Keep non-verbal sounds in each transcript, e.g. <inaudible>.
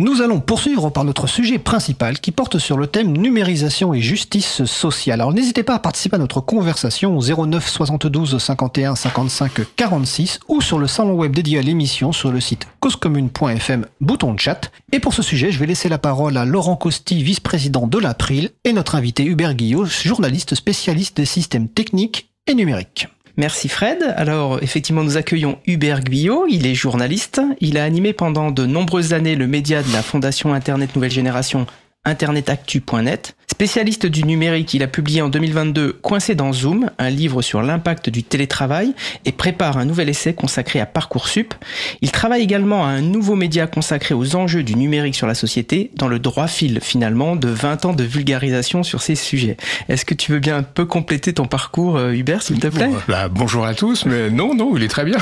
Nous allons poursuivre par notre sujet principal qui porte sur le thème numérisation et justice sociale. Alors n'hésitez pas à participer à notre conversation au 09 72 51 55 46 ou sur le salon web dédié à l'émission sur le site causecommune.fm, bouton chat. Et pour ce sujet, je vais laisser la parole à Laurent Costi, vice-président de l'April, et notre invité Hubert Guillot, journaliste spécialiste des systèmes techniques et numériques. Merci Fred. Alors effectivement, nous accueillons Hubert Guyot. Il est journaliste. Il a animé pendant de nombreuses années le média de la Fondation Internet Nouvelle Génération internetactu.net. Spécialiste du numérique, il a publié en 2022 Coincé dans Zoom, un livre sur l'impact du télétravail et prépare un nouvel essai consacré à Parcoursup. Il travaille également à un nouveau média consacré aux enjeux du numérique sur la société dans le droit fil finalement de 20 ans de vulgarisation sur ces sujets. Est-ce que tu veux bien un peu compléter ton parcours euh, Hubert s'il te plaît? Bah, Bonjour à tous, mais non, non, il est très bien.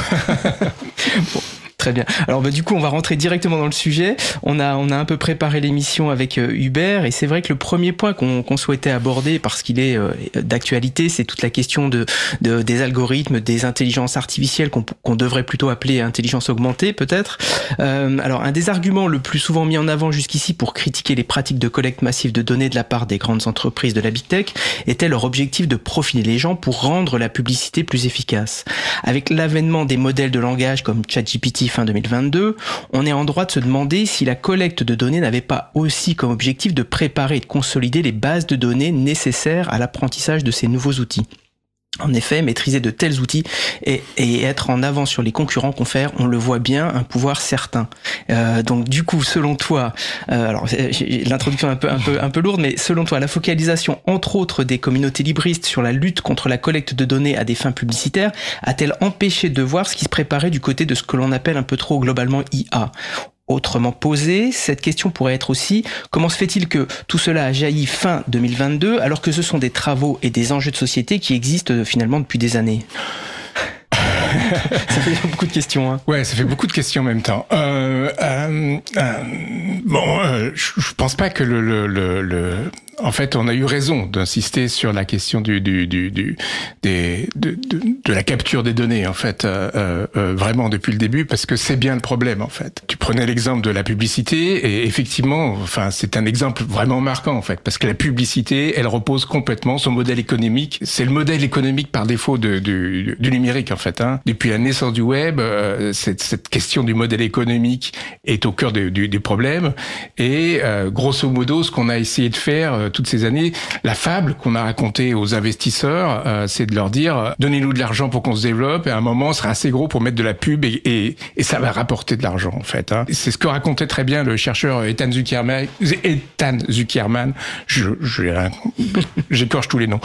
bon. <laughs> Très bien. Alors bah, du coup, on va rentrer directement dans le sujet. On a, on a un peu préparé l'émission avec euh, Hubert et c'est vrai que le premier point qu'on souhaitait aborder, parce qu'il est euh, d'actualité, c'est toute la question de, de, des algorithmes, des intelligences artificielles qu'on devrait plutôt appeler intelligence augmentée peut-être. Euh, alors un des arguments le plus souvent mis en avant jusqu'ici pour critiquer les pratiques de collecte massive de données de la part des grandes entreprises de la big tech était leur objectif de profiler les gens pour rendre la publicité plus efficace. Avec l'avènement des modèles de langage comme ChatGPT fin 2022, on est en droit de se demander si la collecte de données n'avait pas aussi comme objectif de préparer et de consolider les bases de données nécessaires à l'apprentissage de ces nouveaux outils. En effet, maîtriser de tels outils et, être en avant sur les concurrents confère, on le voit bien, un pouvoir certain. Euh, donc du coup, selon toi, euh, alors l'introduction un peu, un, peu, un peu lourde, mais selon toi, la focalisation entre autres des communautés libristes sur la lutte contre la collecte de données à des fins publicitaires a-t-elle empêché de voir ce qui se préparait du côté de ce que l'on appelle un peu trop globalement IA Autrement posé, cette question pourrait être aussi comment se fait-il que tout cela a jailli fin 2022 alors que ce sont des travaux et des enjeux de société qui existent euh, finalement depuis des années? <laughs> Ça fait beaucoup de questions. Hein. Ouais, ça fait beaucoup de questions en même temps. Euh, euh, euh bon, je, pense pas que le, le, le, en fait, on a eu raison d'insister sur la question du, du, du, du des, de, de, de, la capture des données, en fait, euh, euh, vraiment depuis le début, parce que c'est bien le problème, en fait. Tu prenais l'exemple de la publicité, et effectivement, enfin, c'est un exemple vraiment marquant, en fait, parce que la publicité, elle repose complètement son modèle économique. C'est le modèle économique par défaut de, du, du numérique, en fait. Hein. Depuis la naissance du web, euh, cette, cette, question du modèle économique est au cœur du, problème, et euh, grosso modo, ce qu'on a essayé de faire euh, toutes ces années. La fable qu'on a racontée aux investisseurs, euh, c'est de leur dire euh, donnez-nous de l'argent pour qu'on se développe et à un moment on sera assez gros pour mettre de la pub et, ça va rapporter de l'argent en fait. Hein. C'est ce que racontait très bien le chercheur Ethan Zuckerman. Ethan Zuckerman, je, <laughs> j'écorche tous les noms.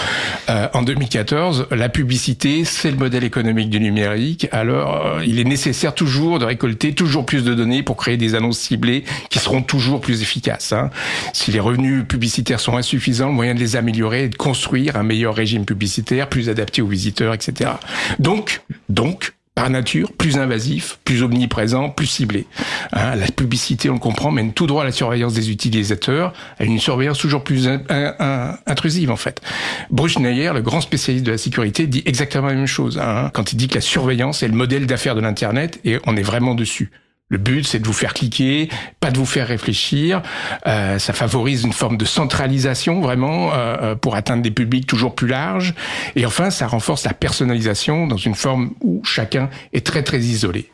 En 2014, la publicité, c'est le modèle économique du numérique. Alors, il est nécessaire toujours de récolter toujours plus de données pour créer des annonces ciblées qui seront toujours plus efficaces. Hein. Si les revenus publicitaires sont insuffisants, le moyen de les améliorer est de construire un meilleur régime publicitaire, plus adapté aux visiteurs, etc. Donc, donc, par nature, plus invasif, plus omniprésent, plus ciblé. Hein, la publicité, on le comprend, mène tout droit à la surveillance des utilisateurs, à une surveillance toujours plus intrusive en fait. Bruce Schneier, le grand spécialiste de la sécurité, dit exactement la même chose hein, quand il dit que la surveillance est le modèle d'affaires de l'Internet et on est vraiment dessus. Le but, c'est de vous faire cliquer, pas de vous faire réfléchir. Euh, ça favorise une forme de centralisation vraiment euh, euh, pour atteindre des publics toujours plus larges. Et enfin, ça renforce la personnalisation dans une forme où chacun est très très isolé.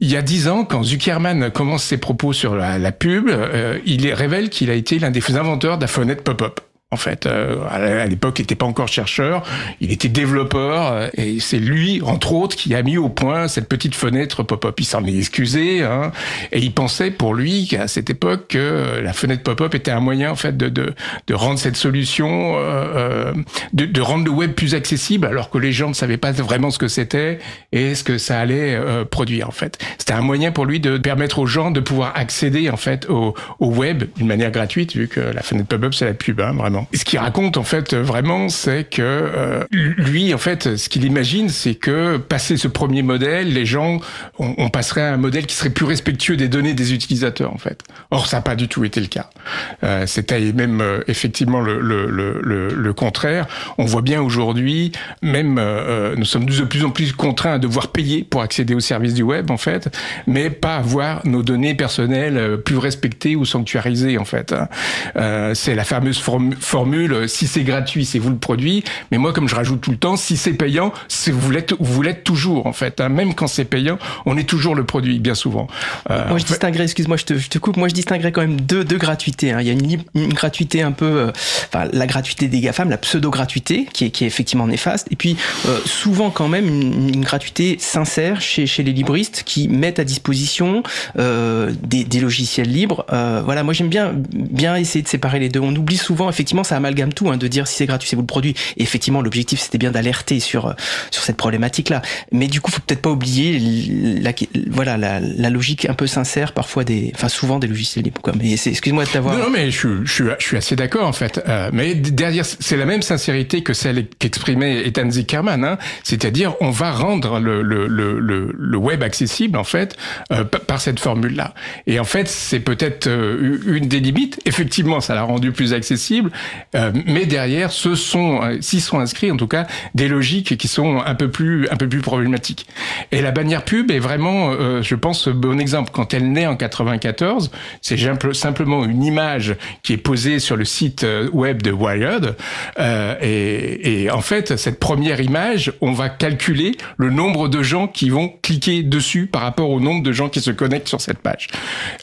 Il y a dix ans, quand Zuckerman commence ses propos sur la, pub, euh, il révèle qu'il a été l'un des inventeurs de la fenêtre pop-up en fait. Euh, à l'époque, il n'était pas encore chercheur, il était développeur, euh, et c'est lui, entre autres, qui a mis au point cette petite fenêtre pop-up. Il s'en est excusé, hein, et il pensait pour lui qu'à cette époque, que la fenêtre pop-up était un moyen, en fait, de, de, de rendre cette solution, euh, de, de, rendre le web plus accessible, alors que les gens ne savaient pas vraiment ce que c'était et ce que ça allait produire, en fait. C'était un moyen pour lui de permettre aux gens de pouvoir accéder, en fait, au, au web d'une manière gratuite, vu que la fenêtre pop-up, c'est la pub, hein, vraiment. Ce qu'il raconte en fait vraiment, c'est que euh, lui, en fait, ce qu'il imagine, c'est que passer ce premier modèle, les gens, on, passerait à un modèle qui serait plus respectueux des données des utilisateurs, en fait. Or, ça n'a pas du tout été le cas. Euh, C'était même euh, effectivement le, le, le, le, contraire. On voit bien aujourd'hui, même euh, nous sommes de plus en plus contraints à devoir payer pour accéder aux services du web, en fait, mais pas avoir nos données personnelles plus respectées ou sanctuarisées, en fait. Hein. Euh, c'est la fameuse formule si c'est gratuit, c'est vous le produit. Mais moi, comme je rajoute tout le temps, si c'est payant, c'est vous l'êtes, vous l'êtes toujours en fait. Hein. Même quand c'est payant, on est toujours le produit, bien souvent. Euh, moi, je distinguerais, excuse-moi, je te, je te, coupe. Moi, je distinguerais quand même deux, deux gratuités. Hein. Il y a une, une gratuité un peu, euh, enfin, la gratuité des GAFAM, la pseudo-gratuité, qui est, qui est effectivement néfaste. Et puis, euh, souvent quand même une, une, gratuité sincère chez, chez les libristes qui mettent à disposition euh, des, des, logiciels libres. voilà, moi, j'aime bien, bien essayer de séparer les deux. On oublie souvent, effectivement, ça amalgame tout, hein, de dire si c'est gratuit, c'est vous le produit. Et effectivement, l'objectif, c'était bien d'alerter sur, sur cette problématique-là. Mais du coup, faut peut-être pas oublier la, voilà, la, logique un peu sincère, parfois des, enfin, souvent des logiciels libres, quoi. Mais excuse-moi de t'avoir. Non, mais je, je, je suis assez d'accord, en fait. Euh, mais derrière, c'est la même sincérité que celle qu'exprimait Ethan Zickerman, hein. C'est-à-dire, on va rendre le, le, le, le, web accessible, en fait, euh, par cette formule-là. Et en fait, c'est peut-être euh, une des limites. Effectivement, ça l'a rendu plus accessible, euh, mais derrière, ce sont, euh, s'ils sont inscrits en tout cas, des logiques qui sont un peu plus, un peu plus problématiques. Et la bannière pub est vraiment, euh, je pense, bon exemple. Quand elle naît en 94, c'est simplement une image qui est posée sur le site web de Wired. Et, et, en fait, cette première image, on va calculer le nombre de gens qui vont cliquer dessus par rapport au nombre de gens qui se connectent sur cette page.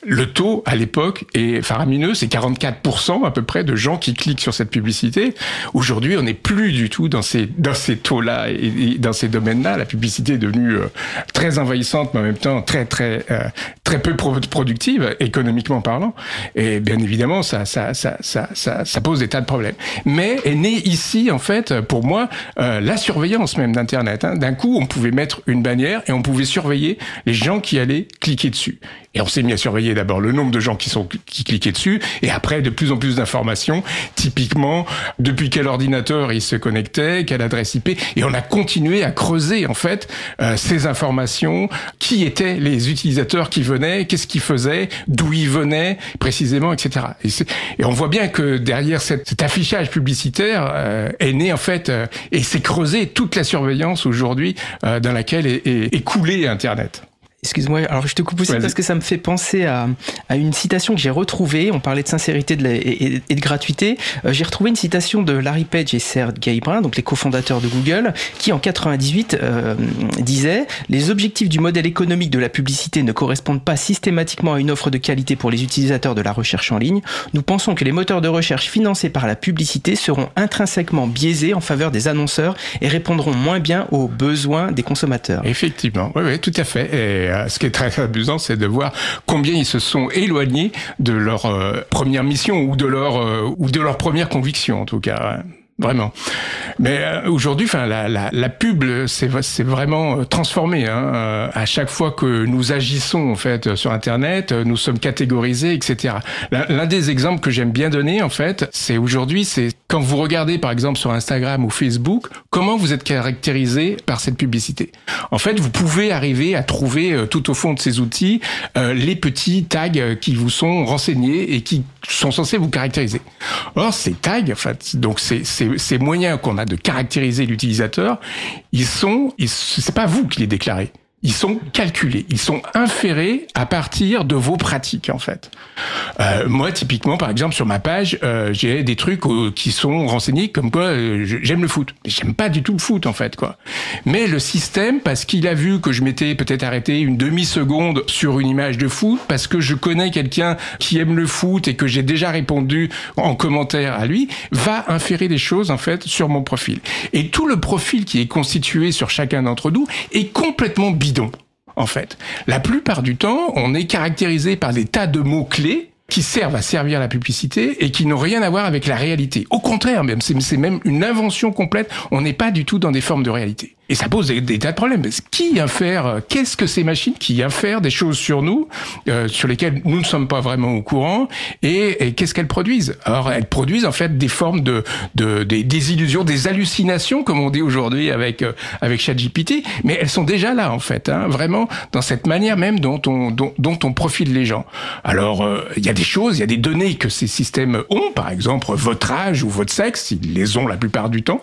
Le taux à l'époque est faramineux, c'est 44% à peu près de gens qui cliquent sur cette publicité. Aujourd'hui, on n'est plus du tout dans ces dans ces taux-là et, dans ces domaines-là. La publicité est devenue euh, très envahissante, mais en même temps très très euh, très peu productive économiquement parlant. Et bien évidemment, ça ça ça ça ça, pose des tas de problèmes. Mais est né ici en fait pour moi euh, la surveillance même d'Internet. Hein. D'un coup, on pouvait mettre une bannière et on pouvait surveiller les gens qui allaient cliquer dessus. Et on s'est mis à surveiller d'abord le nombre de gens qui sont qui cliquaient dessus, et après de plus en plus d'informations, typiquement depuis quel ordinateur il se connectait, quelle adresse IP, et on a continué à creuser en fait euh, ces informations, qui étaient les utilisateurs qui venaient, qu'est-ce qu'ils faisaient, d'où ils venaient précisément, etc. Et, et, on voit bien que derrière cet affichage publicitaire euh, est né en fait euh, et s'est creusé toute la surveillance aujourd'hui euh, dans laquelle est, est, est coulé Internet. Excuse-moi, alors je te coupe aussi parce que ça me fait penser à, à une citation que j'ai retrouvée. On parlait de sincérité de et, de gratuité. Euh, j'ai retrouvé une citation de Larry Page et Sergey Brin, donc les cofondateurs de Google, qui en 98 euh, disaient Les objectifs du modèle économique de la publicité ne correspondent pas systématiquement à une offre de qualité pour les utilisateurs de la recherche en ligne. Nous pensons que les moteurs de recherche financés par la publicité seront intrinsèquement biaisés en faveur des annonceurs et répondront moins bien aux besoins des consommateurs. Effectivement, oui, oui, tout à fait. Et euh, ce qui est très amusant, c'est de voir combien ils se sont éloignés de leur euh, première mission ou de leur euh, ou de leur première conviction en tout cas. Vraiment. Mais euh, aujourd'hui, enfin, la, pub, c'est vraiment euh, transformé. Hein. Euh, à chaque fois que nous agissons en fait sur Internet, nous sommes catégorisés, etc. L'un des exemples que j'aime bien donner, en fait, c'est aujourd'hui, c'est quand vous regardez par exemple sur Instagram ou Facebook, comment vous êtes caractérisé par cette publicité. En fait, vous pouvez arriver à trouver tout au fond de ces outils les petits tags qui vous sont renseignés et qui sont censés vous caractériser. Or, ces tags, en fait, donc c'est ces, moyens qu'on a de caractériser l'utilisateur, ils sont, c'est pas vous qui les déclarez ils sont calculés, ils sont inférés à partir de vos pratiques en fait. Euh, moi, typiquement, par exemple, sur ma page, euh, j'ai des trucs euh, qui sont renseignés comme quoi euh, j'aime le foot. J'aime pas du tout le foot en fait, quoi. Mais le système, parce qu'il a vu que je m'étais peut-être arrêté une demi seconde sur une image de foot, parce que je connais quelqu'un qui aime le foot et que j'ai déjà répondu en commentaire à lui, va inférer des choses en fait sur mon profil. Et tout le profil qui est constitué sur chacun d'entre nous est complètement bidon en fait. La plupart du temps, on est caractérisé par des tas de mots-clés qui servent à servir la publicité et qui n'ont rien à voir avec la réalité. Au contraire, même c'est même une invention complète. On n'est pas du tout dans des formes de réalité. Et ça pose des, tas de problèmes. Qui infère euh, Qu'est-ce que ces machines qui infèrent des choses sur nous, euh, sur lesquelles nous ne sommes pas vraiment au courant Et, qu'est-ce qu'elles produisent? Alors, elles produisent en fait des formes de, de des, illusions, des hallucinations, comme on dit aujourd'hui avec euh, avec ChatGPT. Mais elles sont déjà là en fait, hein, vraiment dans cette manière même dont on dont, dont on profile les gens. Alors, il y a des il y a des données que ces systèmes ont, par exemple votre âge ou votre sexe, ils les ont la plupart du temps,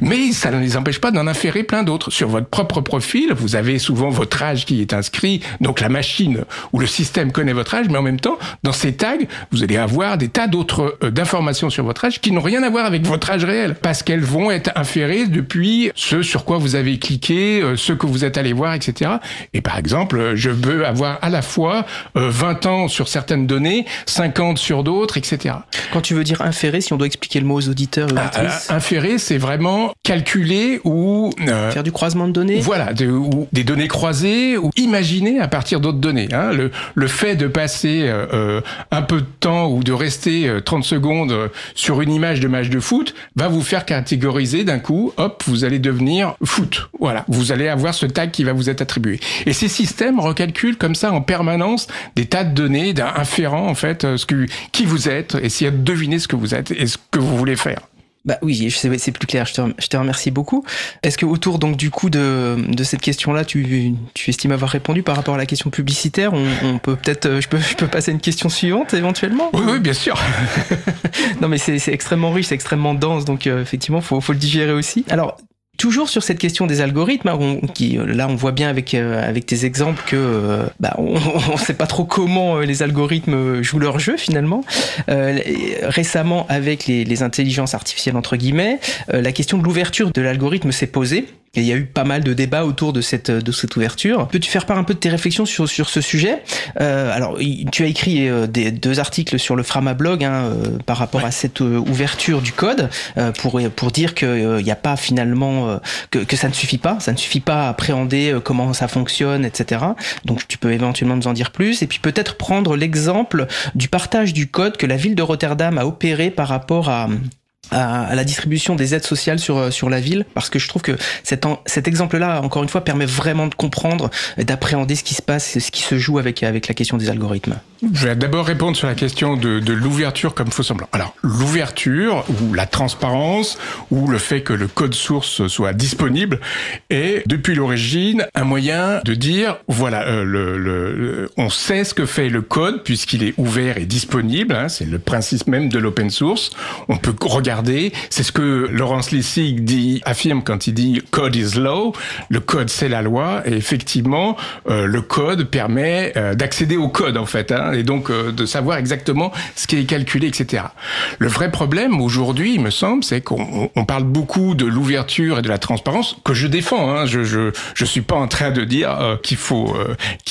mais ça ne les empêche pas d'en inférer plein d'autres. Sur votre propre profil, vous avez souvent votre âge qui est inscrit, donc la machine ou le système connaît votre âge, mais en même temps, dans ces tags, vous allez avoir des tas d'autres euh, d'informations sur votre âge qui n'ont rien à voir avec votre âge réel, parce qu'elles vont être inférées depuis ce sur quoi vous avez cliqué, euh, ce que vous êtes allé voir, etc. Et par exemple, je veux avoir à la fois 20 euh, ans sur certaines données, 50 sur d'autres, etc. Quand tu veux dire inférer, si on doit expliquer le mot aux auditeurs, ah, inférer, c'est vraiment calculer ou euh, faire du croisement de données. Voilà, ou des données croisées ou imaginer à partir d'autres données. Hein. Le, le fait de passer euh, euh, un peu de temps ou de rester 30 secondes sur une image de match de foot va vous faire catégoriser d'un coup. Hop, vous allez devenir foot. Voilà, vous allez avoir ce tag qui va vous être attribué. Et ces systèmes recalculent comme ça en permanence des tas de données, inférant en fait ce que qui vous êtes, essayer de deviner ce que vous êtes et ce que vous voulez faire. Bah oui, c'est plus clair. Je te, je te remercie beaucoup. Est-ce que autour donc du coup de, de cette question-là, tu, tu estimes avoir répondu par rapport à la question publicitaire? On, on, peut peut-être, je peux, je peux passer à une question suivante éventuellement? Oui, oui, bien sûr. <laughs> non, mais c'est extrêmement riche, c'est extrêmement dense, donc euh, effectivement, faut, faut le digérer aussi. Alors, Toujours sur cette question des algorithmes, hein, qui, là on voit bien avec, euh, tes exemples que euh, bah, on <laughs> ne sait pas trop comment euh, les algorithmes jouent leur jeu finalement. récemment, avec les, intelligences artificielles entre guillemets, la question de l'ouverture de l'algorithme s'est posée. Et il y a eu pas mal de débats autour de cette de cette ouverture. Peux-tu faire part un peu de tes réflexions sur sur ce sujet? Euh, Alors, tu as écrit euh, des, deux articles sur le Frama blog hein, euh, par rapport à cette ouverture du code pour pour dire qu'il n'y a pas finalement que, que ça ne suffit pas, ça ne suffit pas à appréhender comment ça fonctionne, etc. Donc, tu peux éventuellement nous en dire plus et puis peut-être prendre l'exemple du partage du code que la ville de Rotterdam a opéré par rapport à à, la distribution des aides sociales sur euh, sur la ville parce que je trouve que cet cet exemple-là encore une fois permet vraiment de comprendre d'appréhender ce qui se passe ce qui se joue avec avec la question des algorithmes. Je vais d'abord répondre sur la question de, de l'ouverture comme faux semblant. Alors l'ouverture ou la transparence ou le fait que le code source soit disponible est depuis l'origine un moyen de dire voilà euh, le, le, on sait ce que fait le code puisqu'il est ouvert et disponible. Hein, c'est le principe même de l'open source. On peut regarder c'est ce que Laurence Lessig affirme quand il dit code is law. Le code, c'est la loi. Et effectivement, euh, le code permet euh, d'accéder au code, en fait, hein, et donc euh, de savoir exactement ce qui est calculé, etc. Le vrai problème aujourd'hui, il me semble, c'est qu'on on parle beaucoup de l'ouverture et de la transparence, que je défends. Hein. Je, je, suis pas en train de dire qu'il faut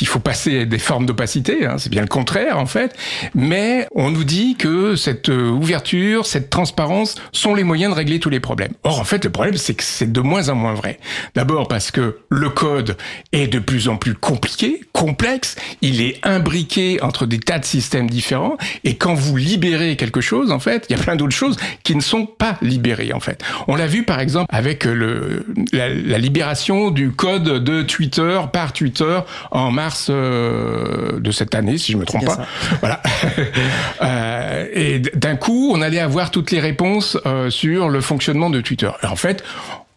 faut passer des formes d'opacité. Hein. C'est bien le contraire, en fait. Mais on nous dit que cette ouverture, cette transparence sont les moyens de régler tous les problèmes. Or, en fait, le problème, c'est que c'est de moins en moins vrai. D'abord parce que le code est de plus en plus compliqué, complexe, il est imbriqué entre des tas de systèmes différents, et quand vous libérez quelque chose, en fait, il y a plein d'autres choses qui ne sont pas libérées, en fait. On l'a vu, par exemple, avec le, la, libération du code de Twitter par Twitter en mars euh, de cette année, si je me trompe pas. Voilà. <laughs> euh, et d'un coup, on allait avoir toutes les réponses euh, sur le fonctionnement de Twitter. en fait,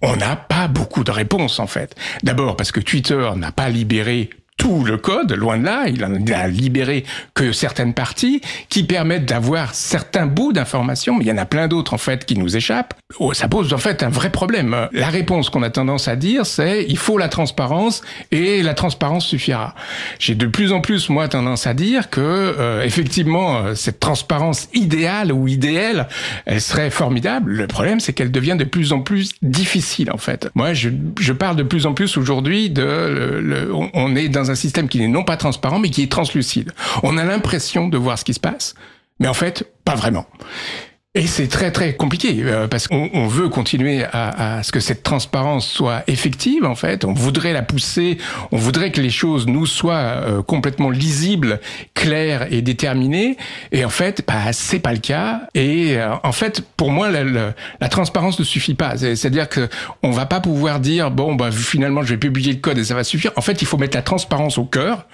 on n'a pas beaucoup de réponses en fait. D'abord parce que Twitter n'a pas libéré tout le code, loin de là, il en a libéré que certaines parties qui permettent d'avoir certains bouts d'informations, mais il y en a plein d'autres en fait qui nous échappent. Oh, ça pose en fait un vrai problème. La réponse qu'on a tendance à dire, c'est il faut la transparence et la transparence suffira. J'ai de plus en plus moi tendance à dire que euh, effectivement euh, cette transparence idéale ou idéale, elle serait formidable. Le problème c'est qu'elle devient de plus en plus difficile en fait. Moi je, parle de plus en plus aujourd'hui de on est dans un un système qui n'est non pas transparent, mais qui est translucide. On a l'impression de voir ce qui se passe, mais en fait, pas vraiment. Et c'est très très compliqué euh, parce qu'on on veut continuer à, à, ce que cette transparence soit effective en fait. On voudrait la pousser, on voudrait que les choses nous soient euh, complètement lisibles, claires et déterminées. Et en fait, bah, c'est pas le cas. Et euh, en fait, pour moi, la, la, la transparence ne suffit pas. C'est-à-dire que on va pas pouvoir dire bon bah finalement je vais publier le code et ça va suffire. En fait, il faut mettre la transparence au cœur.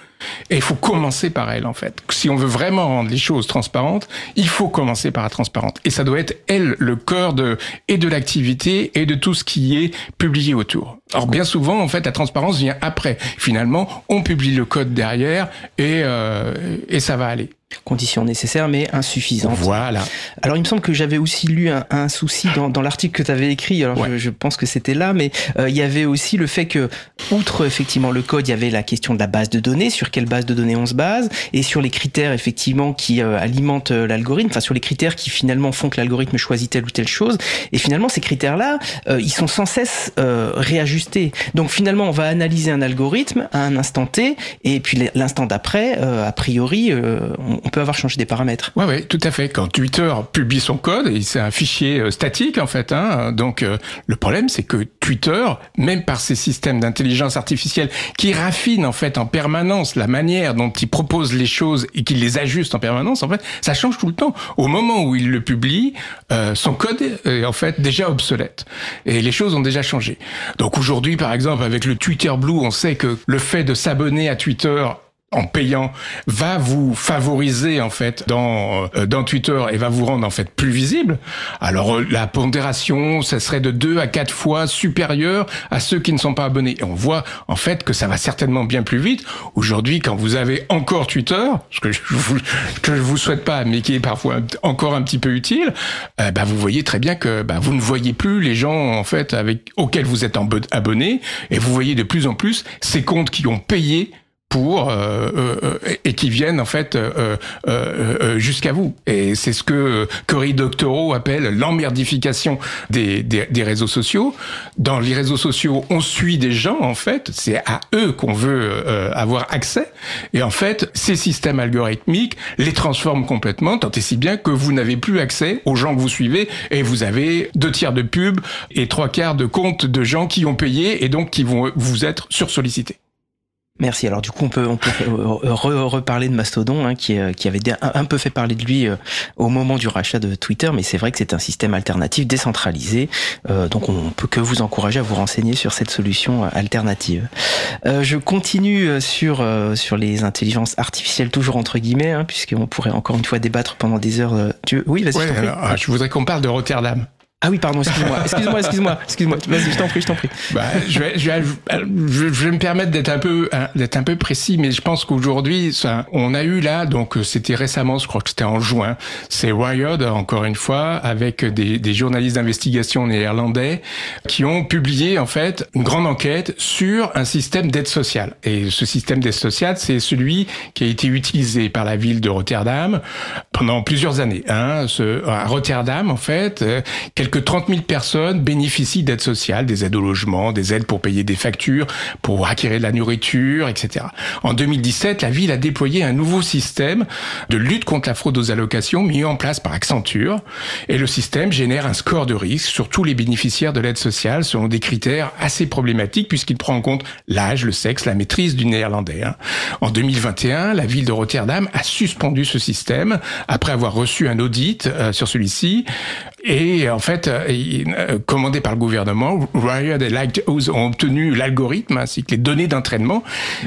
Et il faut commencer par elle, en fait. Si on veut vraiment rendre les choses transparentes, il faut commencer par la transparente. Et ça doit être, elle, le cœur de, et de l'activité et de tout ce qui est publié autour. Alors bien souvent, en fait, la transparence vient après. Finalement, on publie le code derrière et, euh, et ça va aller conditions nécessaires mais insuffisantes. Voilà. Alors il me semble que j'avais aussi lu un, un souci dans, dans l'article que tu avais écrit, alors Ouais. je, je pense que c'était là, mais euh, il y avait aussi le fait que, outre effectivement le code, il y avait la question de la base de données, sur quelle base de données on se base, et sur les critères effectivement qui euh, alimentent euh, l'algorithme, enfin sur les critères qui finalement font que l'algorithme choisit telle ou telle chose, et finalement ces critères-là, euh, ils sont sans cesse euh, réajustés. Donc finalement on va analyser un algorithme à un instant T, et puis l'instant d'après, euh, a priori, euh, on, on peut avoir changé des paramètres. Ouais, ouais, tout à fait. Quand Twitter publie son code, c'est un fichier euh, statique en fait. Hein, donc euh, le problème, c'est que Twitter, même par ses systèmes d'intelligence artificielle qui raffinent en fait en permanence la manière dont il propose les choses et qu'il les ajuste en permanence, en fait, ça change tout le temps. Au moment où il le publie, euh, son code est en fait déjà obsolète et les choses ont déjà changé. Donc aujourd'hui, par exemple, avec le Twitter Blue, on sait que le fait de s'abonner à Twitter en payant va vous favoriser en fait dans euh, dans Twitter et va vous rendre en fait plus visible. Alors euh, la pondération, ça serait de deux à quatre fois supérieure à ceux qui ne sont pas abonnés. Et on voit en fait que ça va certainement bien plus vite. Aujourd'hui, quand vous avez encore Twitter, ce que je vous que je vous souhaite pas, mais qui est parfois encore un petit peu utile, euh, bah, vous voyez très bien que bah, vous ne voyez plus les gens en fait avec auxquels vous êtes abonné et vous voyez de plus en plus ces comptes qui ont payé pour euh, euh, et qui viennent en fait euh, jusqu'à vous. Et c'est ce que Cory Doctorow appelle l'emmerdification des, des, des réseaux sociaux. Dans les réseaux sociaux, on suit des gens en fait, c'est à eux qu'on veut avoir accès. Et en fait, ces systèmes algorithmiques les transforment complètement, tant et si bien que vous n'avez plus accès aux gens que vous suivez et vous avez deux tiers de pubs et trois quarts de comptes de gens qui ont payé et donc qui vont vous être sursollicités. Merci. Alors du coup, on peut, on peut re- reparler de Mastodon, hein, qui, euh, qui avait un, peu fait parler de lui euh, au moment du rachat de Twitter, mais c'est vrai que c'est un système alternatif décentralisé. Euh, donc on peut que vous encourager à vous renseigner sur cette solution alternative. Euh, je continue sur euh, sur les intelligences artificielles, toujours entre guillemets, hein, puisqu'on pourrait encore une fois débattre pendant des heures. euh, tu veux- Oui, vas-y. Ouais, alors, je voudrais qu'on parle de Rotterdam. Ah oui, pardon, excuse-moi, excuse-moi, excuse-moi, excuse-moi. Vas-y, je t'en prie, je t'en prie. Bah, je, vais, je, vais, je vais- me permettre d'être un peu d'être un peu précis, mais je pense qu'aujourd'hui, on a eu là, donc euh, c'était récemment, je crois que c'était en juin, c'est Wired encore une fois avec des, des journalistes d'investigation néerlandais qui ont publié en fait une grande enquête sur un système d'aide sociale. Et ce système d'aide sociale, c'est celui qui a été utilisé par la ville de Rotterdam pendant plusieurs années. Hein. Ce, à Rotterdam, en fait, euh, quelques 30 000 personnes bénéficient d'aides sociales, des aides au logement, des aides pour payer des factures, pour acquérir de la nourriture, etc. En 2017, la ville a déployé un nouveau système de lutte contre la fraude aux allocations mis en place par Accenture. Et le système génère un score de risque sur tous les bénéficiaires de l'aide sociale selon des critères assez problématiques puisqu'il prend en compte l'âge, le sexe, la maîtrise du néerlandais. hein. En 2021, la ville de Rotterdam a suspendu ce système après avoir reçu un audit euh, sur celui-ci. Et en fait, euh, euh, commandé par le gouvernement, Riot et Lighthouse ont obtenu l'algorithme ainsi que les données d'entraînement.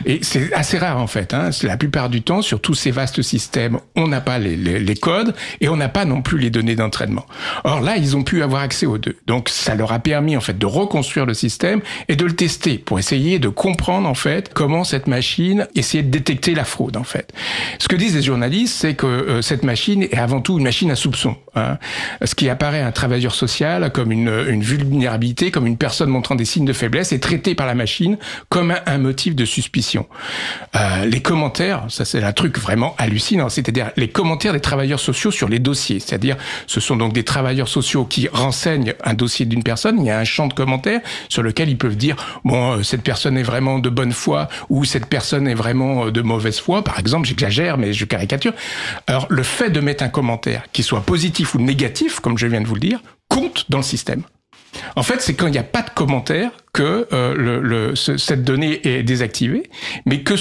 Et c'est assez rare en fait. Hein. La plupart du temps, sur tous ces vastes systèmes, on n'a pas les, codes et on n'a pas non plus les données d'entraînement. Or là, ils ont pu avoir accès aux deux. Donc ça leur a permis en fait de reconstruire le système et de le tester pour essayer de comprendre en fait comment cette machine essayait de détecter la fraude en fait. Ce que disent les journalistes, c'est que euh, cette machine est avant tout une machine à soupçon. hein. Ce qui apparaît apparaît un travailleur social comme une, vulnérabilité, comme une personne montrant des signes de faiblesse et traité par la machine comme un, motif de suspicion. Euh, les commentaires, ça c'est un truc vraiment hallucinant, c'est-à-dire les commentaires des travailleurs sociaux sur les dossiers, c'est-à-dire ce sont donc des travailleurs sociaux qui renseignent un dossier d'une personne, il y a un champ de commentaires sur lequel ils peuvent dire bon euh, cette personne est vraiment de bonne foi ou cette personne est vraiment euh, de mauvaise foi, par exemple, j'exagère mais je caricature. Alors le fait de mettre un commentaire qui soit positif ou négatif, comme je viens de vous le dire, compte dans le système. En fait, c'est quand il n'y a pas de commentaire que euh, cette donnée est désactivée, mais que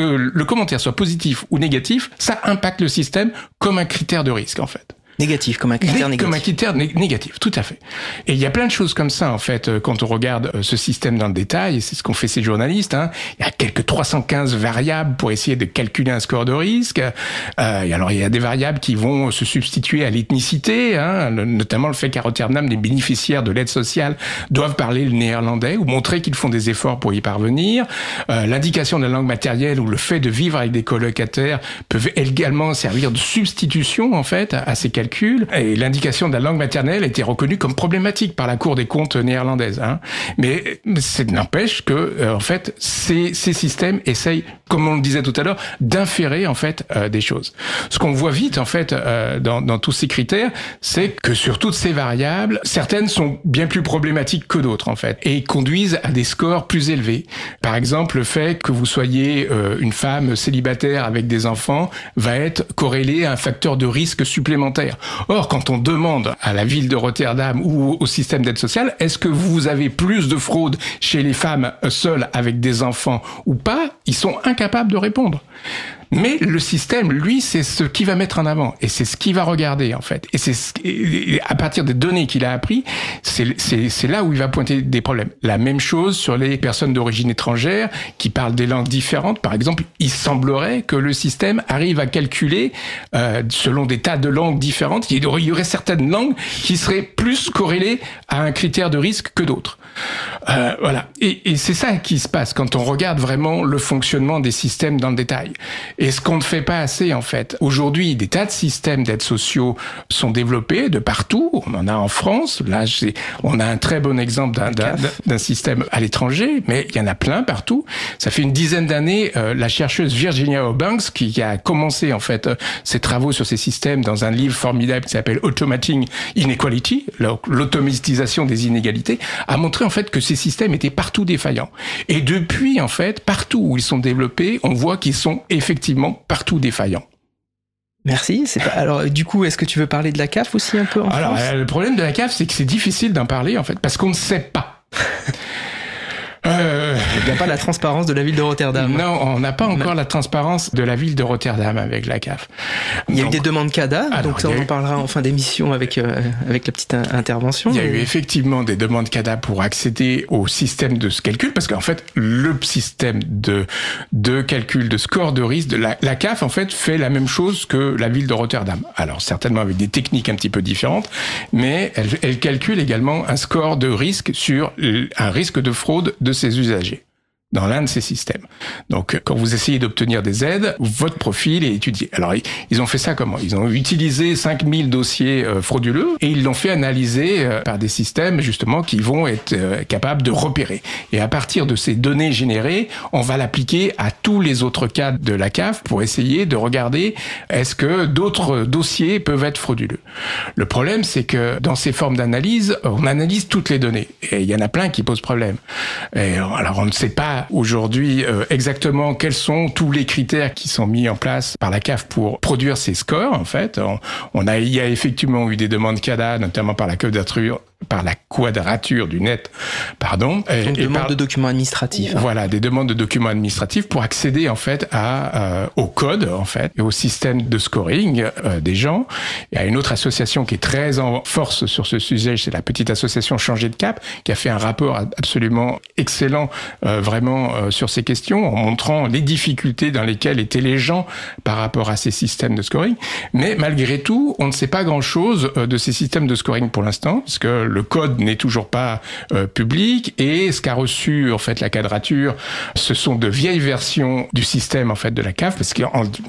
le commentaire soit positif ou négatif, ça impacte le système comme un critère de risque, en fait. Négatif, comme un critère négatif. Comme un critère négatif, tout à fait. Et il y a plein de choses comme ça, en fait, euh, quand on regarde euh, ce système dans le détail, et c'est ce qu'ont fait ces journalistes. Hein. Il y a quelques 315 variables pour essayer de calculer un score de risque. Euh, et alors, il y a des variables qui vont se substituer à l'ethnicité, hein, notamment le fait qu'à Rotterdam, les bénéficiaires de l'aide sociale doivent parler le néerlandais ou montrer qu'ils font des efforts pour y parvenir. Euh, L'indication de la langue matérielle ou le fait de vivre avec des colocataires peuvent également servir de substitution, en fait, à ces calculs et l'indication de la langue maternelle été reconnue comme problématique par la Cour des comptes néerlandaise. Hein. Mais c'est n'empêche que euh, en fait ces, ces systèmes essayent, comme on le disait tout à l'heure, d'inférer en fait euh, des choses. Ce qu'on voit vite en fait euh, dans, dans, tous ces critères, c'est que sur toutes ces variables, certaines sont bien plus problématiques que d'autres en fait et conduisent à des scores plus élevés. Par exemple, le fait que vous soyez une femme célibataire avec des enfants va être corrélé à un facteur de risque supplémentaire. Or, quand on demande à la ville de Rotterdam ou au système d'aide sociale, est-ce que vous avez plus de fraude chez les femmes seules avec des enfants ou pas, ils sont incapables de répondre. Mais le système, lui, c'est ce qu'il va mettre en avant et c'est ce qu'il va regarder en fait. Et c'est à partir des données qu'il a appris, c'est là où il va pointer des problèmes. La même chose sur les personnes d'origine étrangère qui parlent des langues différentes. Par exemple, il semblerait que le système arrive à calculer euh, selon des tas de langues différentes. Il y aurait certaines langues qui seraient plus corrélées à un critère de risque que d'autres. Euh, voilà. Et, et c'est ça qui se passe quand on regarde vraiment le fonctionnement des systèmes dans le détail. Et ce qu'on ne fait pas assez, en fait. Aujourd'hui, des tas de systèmes d'aide sociaux sont développés de partout. On en a en France. Là, on a un très bon exemple d'un système à l'étranger, mais il y en a plein partout. Ça fait une dizaine d'années, euh, la chercheuse Virginia O'Banks, qui a commencé, en fait, euh, ses travaux sur ces systèmes dans un livre formidable qui s'appelle Automating Inequality, l'automatisation des inégalités, a montré, en fait, que ces systèmes étaient partout défaillants. Et depuis, en fait, partout où ils sont développés, on voit qu'ils sont effectivement partout défaillant. Merci. Alors, du coup, est-ce que tu veux parler de la CAF aussi un peu en Alors, euh, le problème de la CAF, c'est que c'est difficile d'en parler en fait, parce qu'on ne sait pas. Euh... Il n'y a pas la transparence de la ville de Rotterdam. Non, on n'a pas encore la transparence de la ville de Rotterdam avec la CAF. Il y a eu des demandes CADA, donc ça on en parlera en fin d'émission avec, euh, avec la petite intervention. Il y a eu effectivement des demandes CADA pour accéder au système de ce calcul, parce qu'en fait, le système de, de calcul de score de risque, de la, la CAF en fait fait la même chose que la ville de Rotterdam. Alors certainement avec des techniques un petit peu différentes, mais elle, elle calcule également un score de risque sur un risque de fraude de ses usagers dans l'un de ces systèmes. Donc, quand vous essayez d'obtenir des aides, votre profil est étudié. Alors, ils ont fait ça comment? Ils ont utilisé 5000 dossiers euh, frauduleux et ils l'ont fait analyser euh, par des systèmes, justement, qui vont être euh, capables de repérer. Et à partir de ces données générées, on va l'appliquer à tous les autres cas de la CAF pour essayer de regarder est-ce que d'autres dossiers peuvent être frauduleux. Le problème, c'est que dans ces formes d'analyse, on analyse toutes les données. Et il y en a plein qui posent problème. Alors, on ne sait pas aujourd'hui euh, exactement quels sont tous les critères qui sont mis en place par la CAF pour produire ces scores. En fait, on, a, il y a effectivement eu des demandes CADA, notamment par la quadrature par la quadrature du net, pardon. Et, des demandes de documents administratifs. Hein. Voilà, des demandes de documents administratifs pour accéder en fait à euh, au code en fait et au système de scoring euh, des gens. Il y a une autre association qui est très en force sur ce sujet, c'est la petite association Changer de Cap, qui a fait un rapport absolument excellent, euh, vraiment sur ces questions, en montrant les difficultés dans lesquelles étaient les gens par rapport à ces systèmes de scoring. Mais malgré tout, on ne sait pas grand chose de ces systèmes de scoring pour l'instant, parce que le code n'est toujours pas public et ce qu'a reçu en fait la quadrature, ce sont de vieilles versions du système en fait de la CAF parce que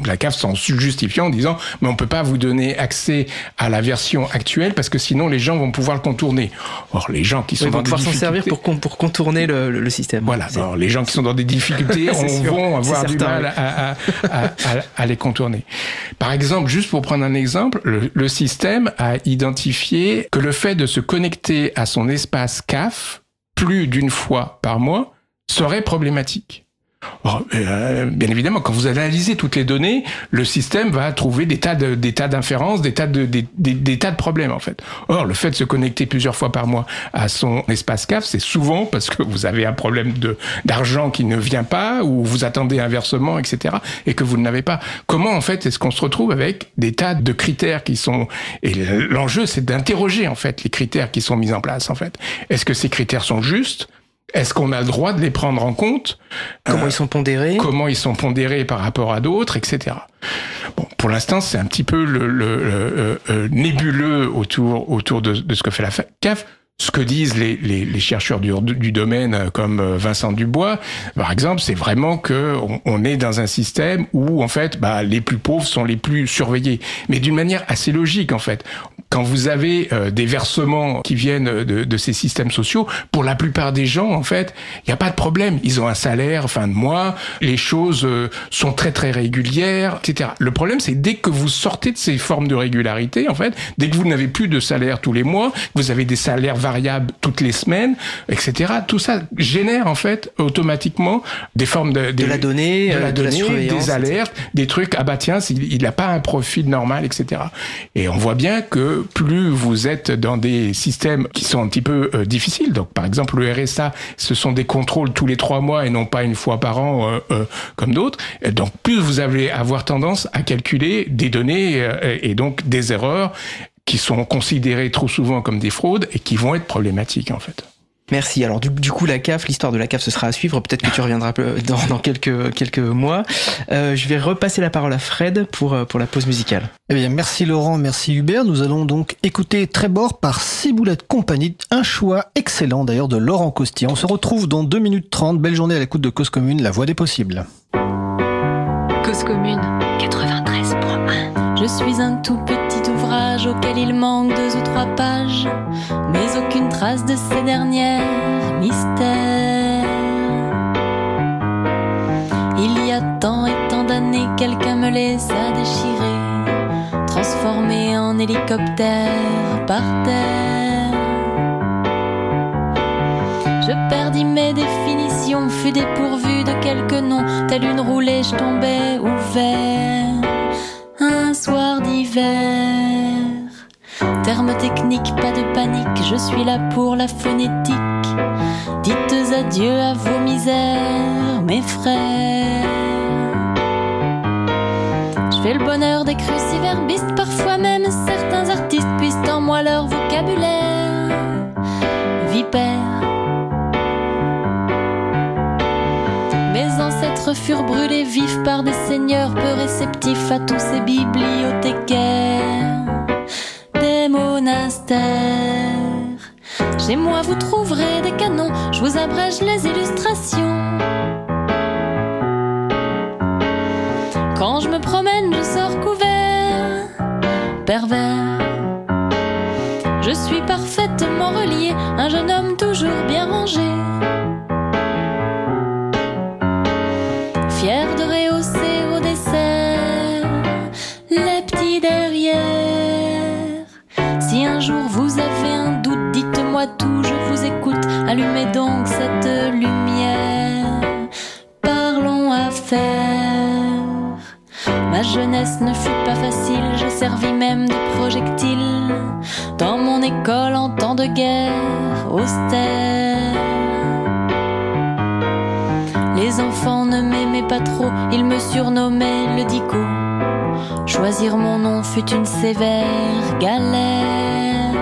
la CAF s'en justifiant en disant mais on peut pas vous donner accès à la version actuelle parce que sinon les gens vont pouvoir le contourner. Or les gens qui sont dans pouvoir s'en servir pour, pour contourner le, système. Voilà. les gens qui sont dans des difficultés <laughs> vont avoir du mal à, à, à, les contourner. Par exemple, juste pour prendre un exemple, le, le système a identifié que le fait de se connecter à son espace CAF plus d'une fois par mois serait problématique. Euh, bien évidemment, quand vous analysez toutes les données, le système va trouver des tas de, des tas d'inférences, des tas de, des, tas de problèmes en fait. Or, le fait de se connecter plusieurs fois par mois à son espace CAF, c'est souvent parce que vous avez un problème d'argent qui ne vient pas, ou vous attendez un versement, etc., et que vous ne l'avez pas. Comment en fait est-ce qu'on se retrouve avec des tas de critères qui sont et l'enjeu c'est d'interroger en fait les critères qui sont mis en place en fait. Est-ce que ces critères sont justes? Est-ce qu'on a le droit de les prendre en compte? Comment ils sont pondérés? Comment ils sont pondérés par rapport à d'autres, etc. Bon, pour l'instant, c'est un petit peu le, le, euh, euh, nébuleux autour autour de, de, ce que fait la CAF ce que disent les, les, les chercheurs du, du, domaine euh, comme euh, Vincent Dubois, par exemple, c'est vraiment que on, est dans un système où en fait, bah, les plus pauvres sont les plus surveillés, mais d'une manière assez logique en fait. Quand vous avez euh, des versements qui viennent de, de, ces systèmes sociaux, pour la plupart des gens, en fait, il n'y a pas de problème. Ils ont un salaire fin de mois, les choses sont très très régulières, etc. Le problème, c'est dès que vous sortez de ces formes de régularité, en fait, dès que vous n'avez plus de salaire tous les mois, vous avez des salaires toutes les semaines, etc. Tout ça génère en fait automatiquement des formes de, de la donnée, de la donnée, des alertes, des trucs. Ah bah tiens, il n'a pas un profil normal, etc. Et on voit bien que plus vous êtes dans des systèmes qui sont un petit peu euh, difficiles. Donc par exemple le RSA, ce sont des contrôles tous les trois mois et non pas une fois par an euh, euh, comme d'autres. Donc plus vous allez avoir tendance à calculer des données et donc des erreurs qui sont considérés trop souvent comme des fraudes et qui vont être problématiques en fait. Merci. Alors du, coup, la CAF, l'histoire de la CAF, ce sera à suivre. Peut-être que tu reviendras dans, dans quelques, quelques mois. Euh, je vais repasser la parole à Fred pour, euh, pour la pause musicale. Eh bien, merci Laurent, merci Hubert. Nous allons donc écouter Trébor par Ciboulette Compagnie. Un choix excellent d'ailleurs de Laurent Costier. On se retrouve dans 2 minutes 30. Belle journée à l'écoute de Cause Commune, la voix des possibles. Cause Commune, 93.1. Je suis un tout petit auquel il manque deux ou trois pages, mais aucune trace de ces dernières mystères. Il y a tant et tant d'années, quelqu'un me les a déchirés, en hélicoptère par terre. Je perdis mes définitions, fus dépourvu de quelques noms, telle une roulée, je tombais ouvert. Un soir d'hiver. Terme technique, pas de panique, je suis là pour la phonétique. Dites adieu à vos misères, mes frères. Je fais le bonheur des cruciverbistes, parfois même certains artistes puissent en moi leur vocabulaire. Vipère. Mes ancêtres furent brûlés vifs par des seigneurs peu réceptifs à tous ces bibliothécaires Chez moi, vous trouverez des canons, je vous abrège les illustrations. Quand je me promène, je sors couvert, pervers. Je suis parfaitement relié, un jeune homme toujours bien rangé. Ne fut pas facile, j'ai servi même de projectile dans mon école en temps de guerre austère. Les enfants ne m'aimaient pas trop, ils me surnommaient le dico. Choisir mon nom fut une sévère galère.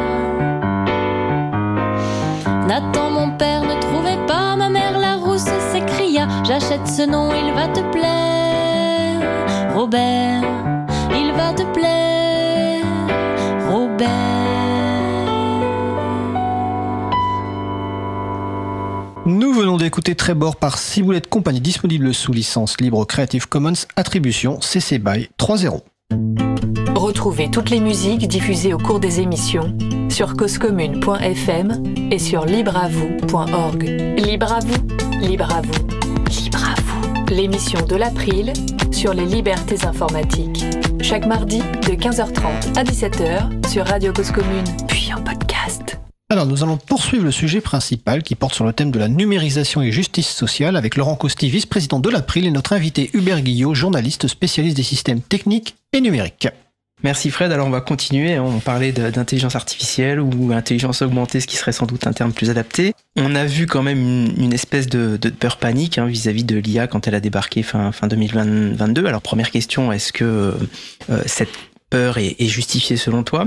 Nathan, mon père, ne trouvait pas ma mère, la rousse s'écria J'achète ce nom, il va te plaire. Robert, écouté Trébor par Ciboulette Compagnie, disponible sous licence libre Creative Commons, attribution CC BY 3.0. Retrouvez toutes les musiques diffusées au cours des émissions sur causecommune.fm et sur libreavoue.org. Libre à vous, libre à vous, libre à vous. L'émission de l'April sur les libertés informatiques. Chaque mardi de 15h30 à 17h sur Radio Cause Commune, puis en podcast. Alors nous allons poursuivre le sujet principal qui porte sur le thème de la numérisation et justice sociale avec Laurent Costi, vice-président de l'April et notre invité Hubert Guillot, journaliste spécialiste des systèmes techniques et numériques. Merci Fred. Alors on va continuer. On parlait d'intelligence artificielle ou intelligence augmentée, ce qui serait sans doute un terme plus adapté. On a vu quand même une, espèce de, peur panique hein, vis-à-vis de l'IA quand elle a débarqué fin, fin 2022. Alors première question, est-ce que euh, cette peur est justifiée selon toi?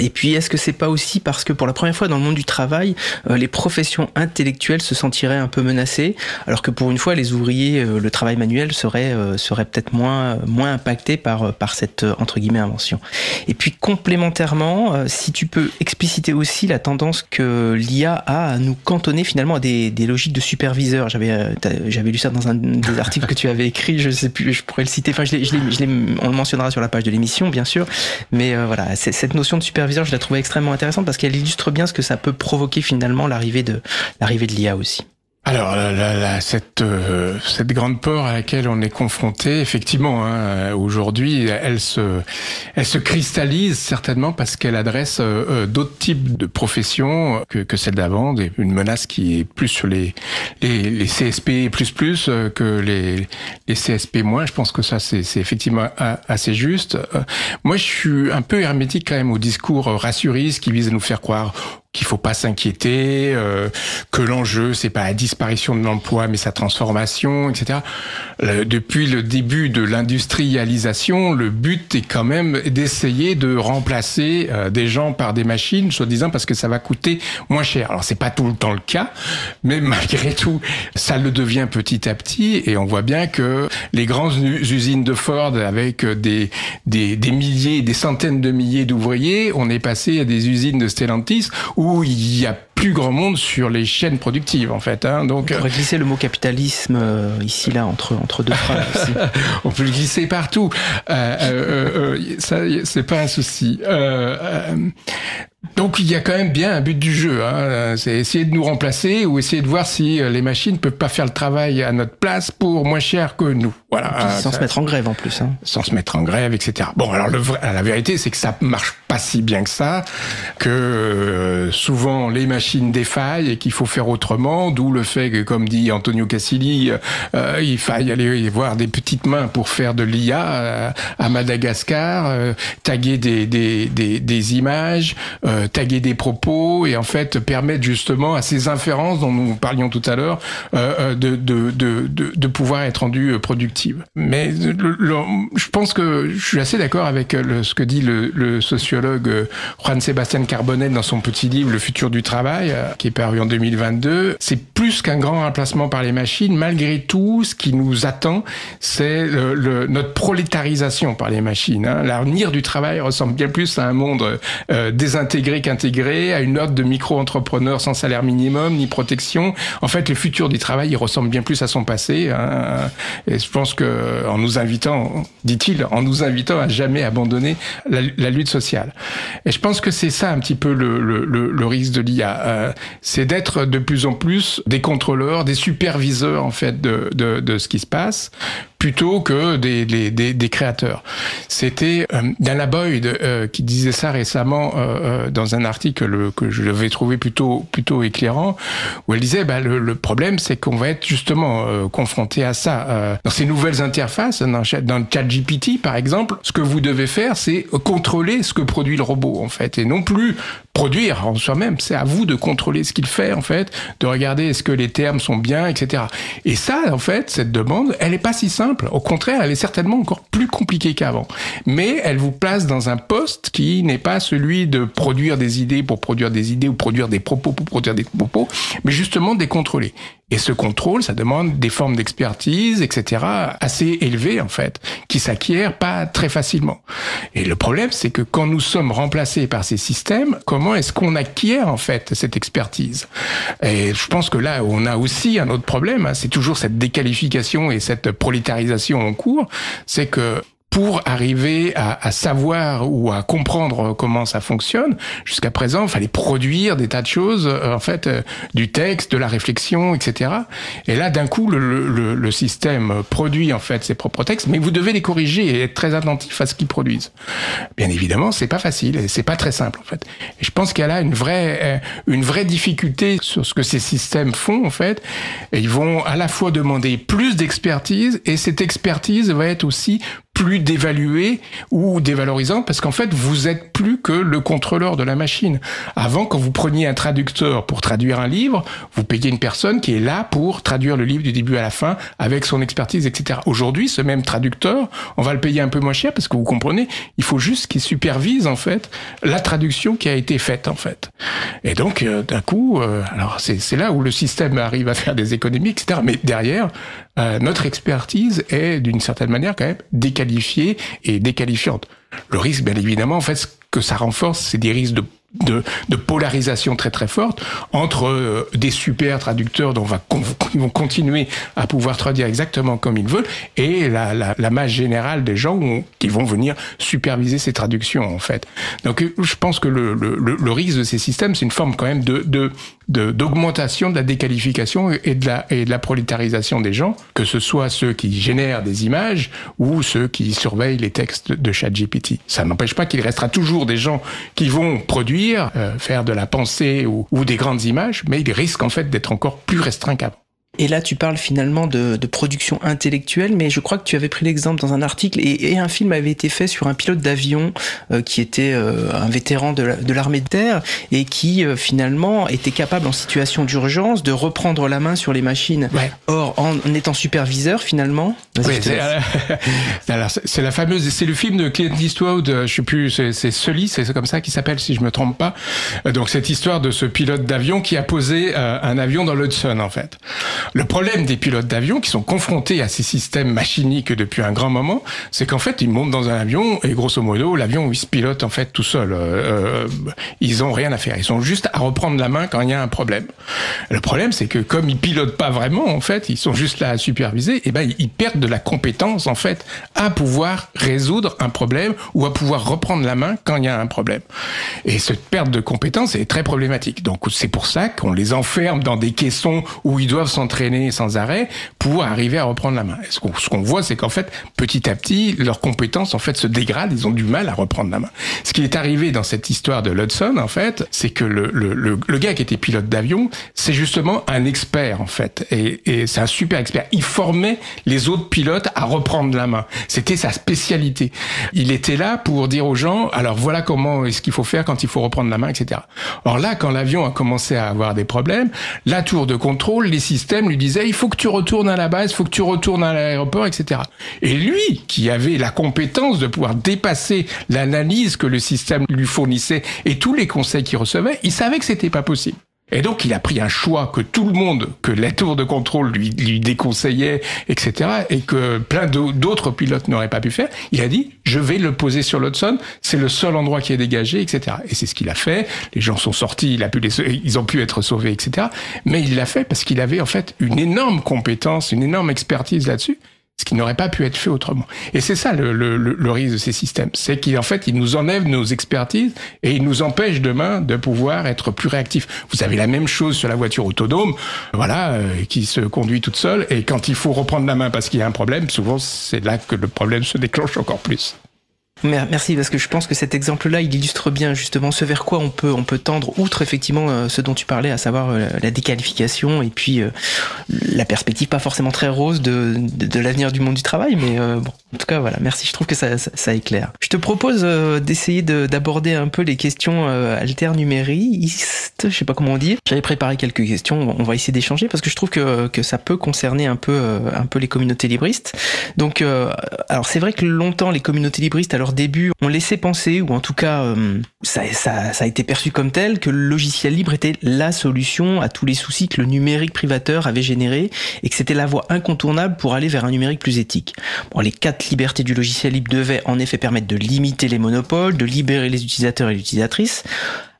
Et puis, est-ce que c'est pas aussi parce que pour la première fois dans le monde du travail, euh, les professions intellectuelles se sentiraient un peu menacées, alors que pour une fois, les ouvriers, euh, le travail manuel serait euh, serait peut-être moins moins impacté par par cette entre guillemets invention. Et puis complémentairement, si tu peux expliciter aussi la tendance que l'IA a à nous cantonner finalement à des, des logiques de superviseur. J'avais j'avais lu ça dans un des articles que tu avais écrit, je sais plus, je pourrais le citer. Enfin, je je je on le mentionnera sur la page de l'émission, bien sûr. Mais voilà, cette notion de superviseur je la trouvais extrêmement intéressante parce qu'elle illustre bien ce que ça peut provoquer finalement l'arrivée de l'arrivée de l'IA aussi. Alors, cette, euh, cette grande peur à laquelle on est confronté, effectivement, hein, aujourd'hui, elle se, elle se cristallise certainement parce qu'elle adresse euh, euh, d'autres types de professions que, que celle d'avant, une menace qui est plus sur les, les, les CSP plus plus que les, les CSP moins. Je pense que ça, c'est effectivement assez juste. Moi, je suis un peu hermétique quand même au discours rassuriste qui vise à nous faire croire qu'il faut pas s'inquiéter, euh, que l'enjeu c'est pas la disparition de l'emploi mais sa transformation, etc. depuis le début de l'industrialisation, le but est quand même d'essayer de remplacer euh, des gens par des machines, soi-disant parce que ça va coûter moins cher. Alors c'est pas tout le temps le cas, mais <laughs> malgré tout, ça le devient petit à petit et on voit bien que les grandes usines de Ford avec des des, des milliers, des centaines de milliers d'ouvriers, on est passé à des usines de Stellantis il y a plus grand monde sur les chaînes productives en fait. Hein, donc on pourrait glisser le mot capitalisme euh, ici là entre entre deux phrases. Aussi. <laughs> on peut le glisser partout. Euh, euh, euh ça c'est pas un souci. Donc il y a quand même bien un but du jeu, hein. c'est essayer de nous remplacer ou essayer de voir si les machines peuvent pas faire le travail à notre place pour moins cher que nous. Voilà. sans se mettre en grève en plus. Hein. Sans se mettre en grève, etc. Bon alors le vrai, la vérité c'est que ça marche pas si bien que ça, que souvent les machines défaillent et qu'il faut faire autrement, d'où le fait que, comme dit Antonio Cassilli, euh, il faille aller voir des petites mains pour faire de l'IA euh, à Madagascar, euh, taguer des, des, des, des images, euh, taguer des propos et en fait permettre justement à ces inférences dont nous parlions tout à l'heure euh, de, de, de, de, pouvoir être rendues productives. Mais je pense que je suis assez d'accord avec ce que dit le, sociologue Juan Sebastian Carbonell dans son petit livre Le futur du travail, euh, qui est paru en 2022, c'est plus qu'un grand remplacement par les machines. Malgré tout, ce qui nous attend, c'est notre prolétarisation par les machines. Hein. L'avenir du travail ressemble bien plus à un monde euh, désintégré qu'intégré, à une ordre de micro-entrepreneurs sans salaire minimum ni protection. En fait, le futur du travail, il ressemble bien plus à son passé. Hein. Et je pense que en nous invitant, dit-il, en nous invitant à jamais abandonner la, lutte sociale. Et je pense que c'est ça un petit peu le, le, le risque de l'IA. Euh, c'est d'être de plus en plus des contrôleurs, des superviseurs en fait de, de, de ce qui se passe, plutôt que des, des, des, créateurs. C'était euh, Dana Boyd euh, qui disait ça récemment euh, dans un article que je l'avais trouvé plutôt plutôt éclairant, où elle disait bah, le, problème c'est qu'on va être justement euh, confronté à ça dans ces nouvelles interfaces, dans, dans le chat GPT par exemple. Ce que vous devez faire, c'est contrôler ce que produit le robot en fait, et non plus produire en soi-même. C'est à vous de contrôler ce qu'il fait en fait, de regarder est-ce que les termes sont bien, etc. Et ça, en fait, cette demande, elle est pas si simple au contraire, elle est certainement encore plus compliquée qu'avant. Mais elle vous place dans un poste qui n'est pas celui de produire des idées pour produire des idées ou produire des propos pour produire des propos, mais justement de les contrôler. Et ce contrôle, ça demande des formes d'expertise, etc., assez élevées, en fait, qui s'acquièrent pas très facilement. Et le problème, c'est que quand nous sommes remplacés par ces systèmes, comment est-ce qu'on acquiert, en fait, cette expertise? Et je pense que là, on a aussi un autre problème, hein, c'est toujours cette déqualification et cette prolétarisation en cours, c'est que pour arriver à, à, savoir ou à comprendre comment ça fonctionne. Jusqu'à présent, il fallait produire des tas de choses, euh, en fait, euh, du texte, de la réflexion, etc. Et là, d'un coup, le, le, le, système produit en fait ses propres textes, mais vous devez les corriger et être très attentif à ce qu'ils produisent. Bien évidemment, c'est pas facile et c'est pas très simple en fait. Et je pense qu'il y a là une vraie, euh, une vraie difficulté sur ce que ces systèmes font en fait. Et ils vont à la fois demander plus d'expertise et cette expertise va être aussi plus dévalué ou dévalorisant parce qu'en fait vous êtes plus que le contrôleur de la machine. Avant quand vous preniez un traducteur pour traduire un livre, vous payez une personne qui est là pour traduire le livre du début à la fin avec son expertise, etc. Aujourd'hui, ce même traducteur, on va le payer un peu moins cher parce que vous comprenez, il faut juste qu'il supervise en fait la traduction qui a été faite en fait. Et donc euh, d'un coup, euh, alors c'est là où le système arrive à faire des économies, etc. Mais derrière, euh, notre expertise est d'une certaine manière quand même déqualifiée et déqualifiante. Le risque, bien évidemment, en fait, ce que ça renforce, c'est des risques de de, polarisation très très forte entre euh, des super traducteurs dont on va <laughs> vont continuer à pouvoir traduire exactement comme ils veulent et la, masse générale des gens qui vont venir superviser ces traductions en fait. Donc je pense que le, risque de ces systèmes, c'est une forme quand même de d'augmentation de, de, la déqualification et de la, et de la prolétarisation des gens, que ce soit ceux qui génèrent des images ou ceux qui surveillent les textes de ChatGPT. Ça n'empêche pas qu'il restera toujours des gens qui vont produire, euh, faire de la pensée ou, ou des grandes images, mais ils risquent en fait d'être encore plus restreints qu'avant. Et là, tu parles finalement de, de, production intellectuelle, mais je crois que tu avais pris l'exemple dans un article et, et, un film avait été fait sur un pilote d'avion euh, qui était euh, un vétéran de l'armée de, terre et qui euh, finalement était capable en situation d'urgence de reprendre la main sur les machines. Ouais. Or, en, en, étant superviseur finalement. Oui, <laughs> c'est la fameuse, c'est le film de Clint Eastwood, je sais plus, c'est Sully, c'est comme ça qu'il s'appelle si je me trompe pas. Donc cette histoire de ce pilote d'avion qui a posé un avion dans l'Hudson en fait. Le problème des pilotes d'avion qui sont confrontés à ces systèmes machiniques depuis un grand moment, c'est qu'en fait, ils montent dans un avion et grosso modo, l'avion, il se pilote en fait tout seul. Euh, ils ont rien à faire. Ils sont juste à reprendre la main quand il y a un problème. Le problème, c'est que comme ils pilotent pas vraiment, en fait, ils sont juste là à superviser, et ben, ils perdent de la compétence, en fait, à pouvoir résoudre un problème ou à pouvoir reprendre la main quand il y a un problème. Et cette perte de compétence est très problématique. Donc, c'est pour ça qu'on les enferme dans des caissons où ils doivent s'entraîner s'entraîner sans arrêt pour arriver à reprendre la main. Ce qu'on qu voit, c'est qu'en fait, petit à petit, leurs compétences en fait se dégradent. Ils ont du mal à reprendre la main. Ce qui est arrivé dans cette histoire de Ludson, en fait, c'est que le, le, le, le, gars qui était pilote d'avion, c'est justement un expert en fait, et, et c'est un super expert. Il formait les autres pilotes à reprendre la main. C'était sa spécialité. Il était là pour dire aux gens, alors voilà comment est-ce qu'il faut faire quand il faut reprendre la main, etc. Or là, quand l'avion a commencé à avoir des problèmes, la tour de contrôle, les systèmes lui disait il faut que tu retournes à la base, il faut que tu retournes à l'aéroport, etc. Et lui, qui avait la compétence de pouvoir dépasser l'analyse que le système lui fournissait et tous les conseils qu'il recevait, il savait que c'était pas possible. Et donc, il a pris un choix que tout le monde, que la tour de contrôle lui, lui déconseillait, etc., et que plein d'autres pilotes n'auraient pas pu faire. Il a dit, je vais le poser sur l'Hudson, c'est le seul endroit qui est dégagé, etc. Et c'est ce qu'il a fait. Les gens sont sortis, il a pu les, ils ont pu être sauvés, etc. Mais il l'a fait parce qu'il avait en fait une énorme compétence, une énorme expertise là-dessus ce qui n'aurait pas pu être fait autrement. Et c'est ça le, le, le, risque de ces systèmes, c'est qu'en fait, ils nous enlèvent nos expertises et ils nous empêchent demain de pouvoir être plus réactifs. Vous avez la même chose sur la voiture autonome, voilà, euh, qui se conduit toute seule, et quand il faut reprendre la main parce qu'il y a un problème, souvent c'est là que le problème se déclenche encore plus. Merci parce que je pense que cet exemple-là, il illustre bien justement ce vers quoi on peut on peut tendre outre effectivement euh, ce dont tu parlais, à savoir euh, la déqualification et puis euh, la perspective pas forcément très rose de, de, de l'avenir du monde du travail, mais bon, en tout cas voilà, merci. Je trouve que ça, ça, ça éclaire. Je te propose d'essayer d'aborder un peu les questions alternumériques, je sais pas comment on dit. J'avais préparé quelques questions, on va essayer d'échanger parce que je trouve que, que ça peut concerner un peu un peu les communautés libristes. Donc alors c'est vrai que longtemps les communautés libristes alors leur début ont laissé penser, ou en tout cas euh, ça, ça, ça, a été perçu comme tel, que le logiciel libre était la solution à tous les soucis que le numérique privateur avait généré et que c'était la voie incontournable pour aller vers un numérique plus éthique. Les quatre libertés du logiciel libre devaient en effet permettre de limiter les monopoles, de libérer les utilisateurs et les utilisatrices,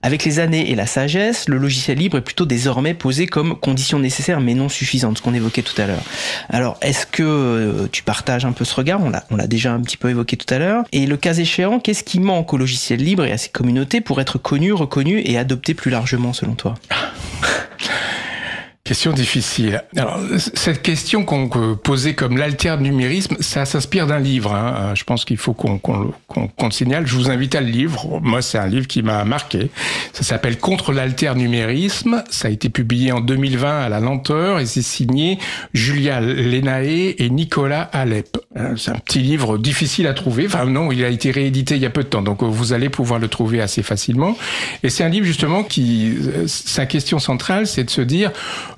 avec les années et la sagesse, le logiciel libre est plutôt désormais posé comme condition nécessaire mais non suffisante, ce qu'on évoquait tout à l'heure. Alors, est-ce que euh, tu partages un peu ce regard? On l'a, on l'a déjà un petit peu évoqué tout à l'heure. Et le cas échéant, qu'est-ce qui manque au logiciel libre et à ses communautés pour être connu, reconnu et adopté plus largement selon toi? <laughs> Question difficile. Alors, cette question qu'on posait comme l'alternumérisme, ça s'inspire d'un livre. Hein. Euh, je pense qu'il faut qu'on qu'on qu'on signale. Je vous invite à le livre. Moi, c'est un livre qui m'a marqué. Ça s'appelle Contre l'alternumérisme. Ça a été publié en 2020 à la lenteur et c'est signé Julia Lenae et Nicolas Alep. Euh, c'est un petit livre difficile à trouver. Enfin non, il a été réédité il y a peu de temps, donc vous allez pouvoir le trouver assez facilement. Et c'est un livre justement qui, euh, sa question centrale, c'est de se dire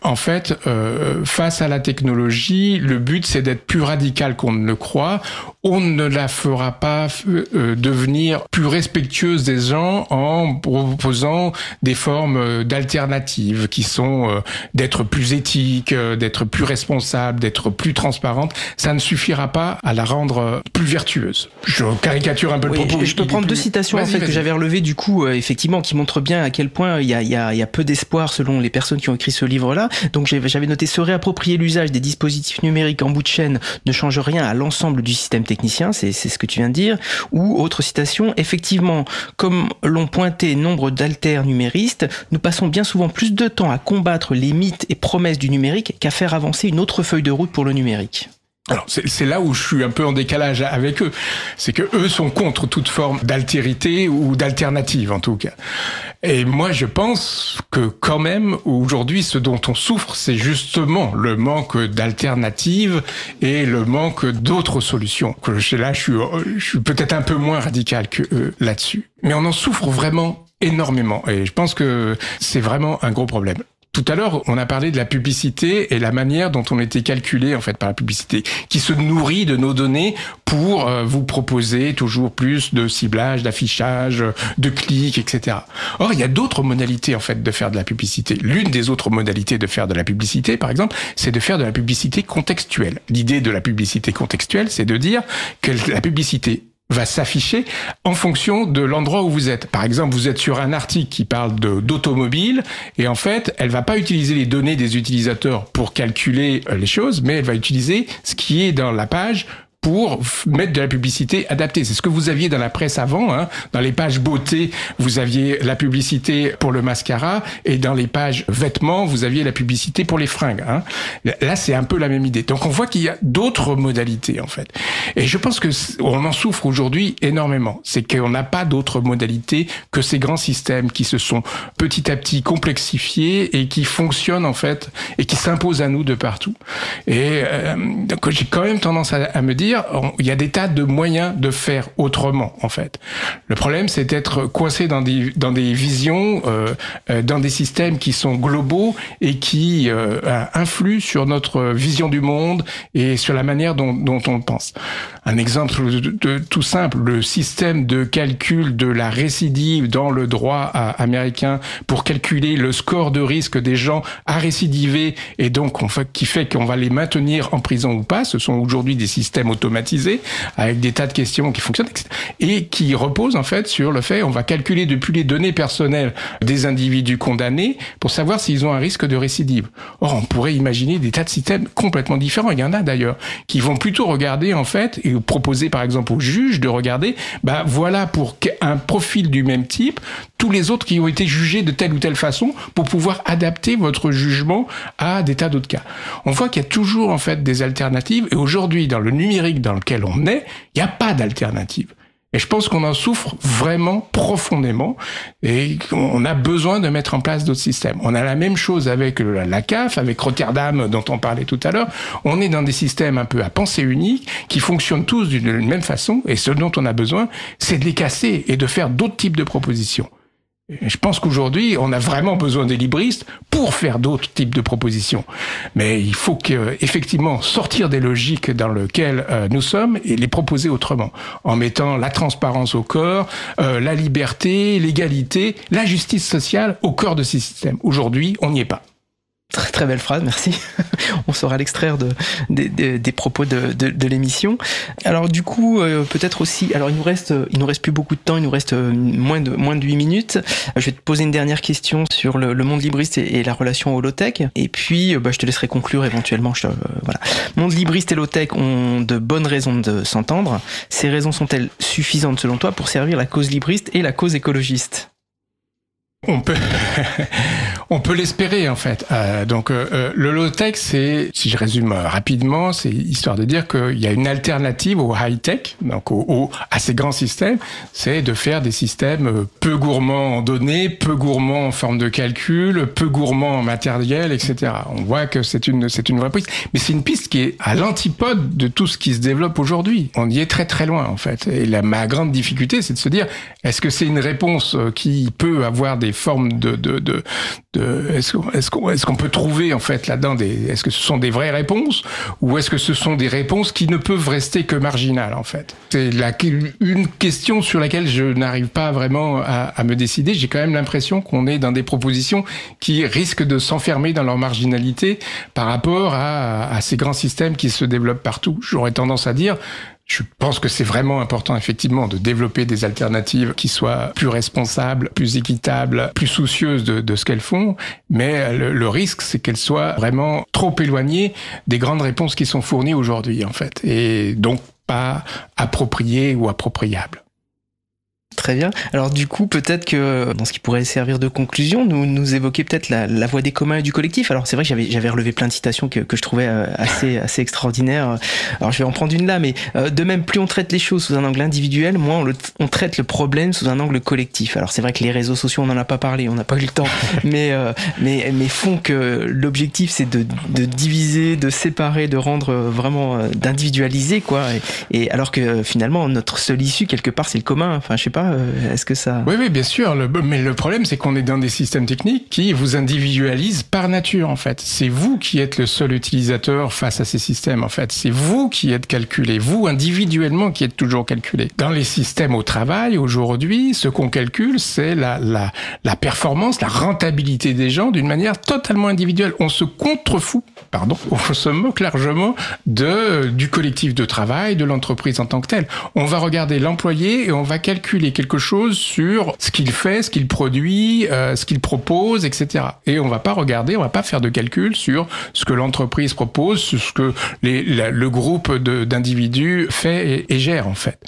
en fait, euh, face à la technologie, le but c'est d'être plus radical qu'on ne le croit. On ne la fera pas euh, devenir plus respectueuse des gens en proposant des formes euh, d'alternatives qui sont euh, d'être plus éthique, d'être plus responsable, d'être plus transparente. Ça ne suffira pas à la rendre plus vertueuse. Je caricature un peu le propos. Je peux prendre deux citations en fait que j'avais relevées du coup effectivement qui montrent bien à quel point il y a, y a, il y a peu d'espoir selon les personnes qui ont écrit ce livre-là. Donc j'avais noté se réapproprier l'usage des dispositifs numériques en bout de chaîne ne change rien à l'ensemble du système technicien, c'est ce que tu viens de dire. Ou autre citation, effectivement, comme l'ont pointé nombre d'alters numéristes, nous passons bien souvent plus de temps à combattre les mythes et promesses du numérique qu'à faire avancer une autre feuille de route pour le numérique. Alors c'est là où je suis un peu en décalage avec eux, c'est que eux sont contre toute forme d'altérité ou d'alternative en tout cas. Et moi je pense que quand même aujourd'hui ce dont on souffre c'est justement le manque d'alternatives et le manque d'autres solutions. Que là je suis, je suis peut-être un peu moins radical que eux là-dessus, mais on en souffre vraiment énormément et je pense que c'est vraiment un gros problème. Tout à l'heure, on a parlé de la publicité et la manière dont on était calculé en fait par la publicité, qui se nourrit de nos données pour euh, vous proposer toujours plus de ciblage, d'affichage, de clics, etc. Or, il y a d'autres modalités en fait de faire de la publicité. L'une des autres modalités de faire de la publicité, par exemple, c'est de faire de la publicité contextuelle. L'idée de la publicité contextuelle, c'est de dire que la publicité va s'afficher en fonction de l'endroit où vous êtes. Par exemple, vous êtes sur un article qui parle d'automobile et en fait, elle va pas utiliser les données des utilisateurs pour calculer euh, les choses, mais elle va utiliser ce qui est dans la page pour mettre de la publicité adaptée. C'est ce que vous aviez dans la presse avant. Hein. Dans les pages beauté, vous aviez la publicité pour le mascara, et dans les pages vêtements, vous aviez la publicité pour les fringues. Hein. Là, c'est un peu la même idée. Donc, on voit qu'il y a d'autres modalités en fait. Et je pense que on en souffre aujourd'hui énormément. C'est qu'on n'a pas d'autres modalités que ces grands systèmes qui se sont petit à petit complexifiés et qui fonctionnent en fait et qui s'imposent à nous de partout. Et euh, donc, j'ai quand même tendance à, à me dire il y a des tas de moyens de faire autrement, en fait. Le problème, c'est d'être coincé dans des, visions, euh, euh, dans des systèmes qui sont globaux et qui euh, influent sur notre vision du monde et sur la manière dont, on pense. Un exemple tout simple, le système de calcul de la récidive dans le droit américain pour calculer le score de risque des gens à récidiver et donc qui fait qu'on va les maintenir en prison ou pas. Ce sont aujourd'hui des systèmes automatisés avec des tas de questions qui fonctionnent et qui reposent en fait sur le fait on va calculer depuis les données personnelles des individus condamnés pour savoir s'ils ont un risque de récidive. Or, on pourrait imaginer des tas de systèmes complètement différents. Il y en a d'ailleurs qui vont plutôt regarder en fait et proposer par exemple au juge de regarder, bah voilà pour un profil du même type, tous les autres qui ont été jugés de telle ou telle façon pour pouvoir adapter votre jugement à des tas d'autres cas. On voit qu'il y a toujours en fait des alternatives et aujourd'hui dans le numérique dans lequel on est, il n'y a pas d'alternative. Et je pense qu'on en souffre vraiment profondément et on a besoin de mettre en place d'autres systèmes. On a la même chose avec la CAF, avec Rotterdam dont on parlait tout à l'heure. On est dans des systèmes un peu à pensée unique qui fonctionnent tous d'une même façon et ce dont on a besoin, c'est de les casser et de faire d'autres types de propositions. Je pense qu'aujourd'hui, on a vraiment besoin des libristes pour faire d'autres types de propositions. Mais il faut que, effectivement sortir des logiques dans lesquelles euh, nous sommes et les proposer autrement, en mettant la transparence au corps, euh, la liberté, l'égalité, la justice sociale au cœur de ces systèmes. Aujourd'hui, on n'y est pas. Très très belle phrase, merci. <laughs> On saura l'extraire de, des propos de, l'émission. Alors du coup, euh, peut-être aussi. Alors il nous reste, il nous reste plus beaucoup de temps. Il nous reste euh, moins de moins de 8 minutes. Je vais te poser une dernière question sur le, monde libriste et, la relation holotech. Et puis, euh, bah, je te laisserai conclure éventuellement. Voilà. Monde libriste et holotech ont de bonnes raisons de s'entendre. Ces raisons sont-elles suffisantes selon toi pour servir la cause libriste et la cause écologiste? On peut, on peut l'espérer en fait. Euh, donc euh, euh, le low-tech, c'est, si je résume rapidement, c'est histoire de dire qu'il y a une alternative au high-tech, donc au, à ces grands systèmes, c'est de faire des systèmes peu gourmands en données, peu gourmands en forme de calcul, peu gourmands en matériel, etc. On voit que c'est une, c'est une vraie piste, mais c'est une piste qui est à l'antipode de tout ce qui se développe aujourd'hui. On y est très très loin en fait. Et la, ma grande difficulté, c'est de se dire, est-ce que c'est une réponse qui peut avoir des formes de, de est-ce qu'on est qu'on peut trouver en fait là-dedans des est-ce que ce sont des vraies réponses ou est-ce que ce sont des réponses qui ne peuvent rester que marginales en fait? C'est une question sur laquelle je n'arrive pas vraiment à, à me décider. J'ai quand même l'impression qu'on est dans des propositions qui risquent de s'enfermer dans leur marginalité par rapport à, à ces grands systèmes qui se développent partout. J'aurais tendance à dire je pense que c'est vraiment important, effectivement, de développer des alternatives qui soient plus responsables, plus équitables, plus soucieuses de, ce qu'elles font. Mais le, le risque, c'est qu'elles soient vraiment trop éloignées des grandes réponses qui sont fournies aujourd'hui, en fait. Et donc, pas appropriées ou appropriables. Très bien. Alors du coup, peut-être que dans ce qui pourrait servir de conclusion, nous, nous évoquer peut-être la, la voie des communs et du collectif. Alors c'est vrai que j'avais, j'avais relevé plein de citations que, que je trouvais euh, assez, <laughs> assez extraordinaires. Alors je vais en prendre une là, mais euh, de même, plus on traite les choses sous un angle individuel, moins on, on traite le problème sous un angle collectif. Alors c'est vrai que les réseaux sociaux, on n'en a pas parlé, on n'a pas eu le temps, <laughs> mais, euh, mais, mais font que l'objectif c'est de, de diviser, de séparer, de rendre vraiment, d'individualiser, quoi. Et, et alors que finalement, notre seule issue, quelque part, c'est le commun. Enfin, je sais pas, euh, est-ce que ça... Oui, oui, bien sûr. mais le problème, c'est qu'on est dans des systèmes techniques qui vous individualisent par nature, en fait. C'est vous qui êtes le seul utilisateur face à ces systèmes, en fait. C'est vous qui êtes calculé, vous individuellement qui êtes toujours calculé. Dans les systèmes au travail, aujourd'hui, ce qu'on calcule, c'est la, performance, la rentabilité des gens d'une manière totalement individuelle. On se contrefout, pardon, <laughs> on se moque largement du collectif de travail, de l'entreprise en tant que telle. On va regarder l'employé et on va calculer quelque chose sur ce qu'il fait, ce qu'il produit, euh, ce qu'il propose, etc. Et on va pas regarder, on va pas faire de calcul sur ce que l'entreprise propose, ce que le groupe d'individus fait et, gère en fait.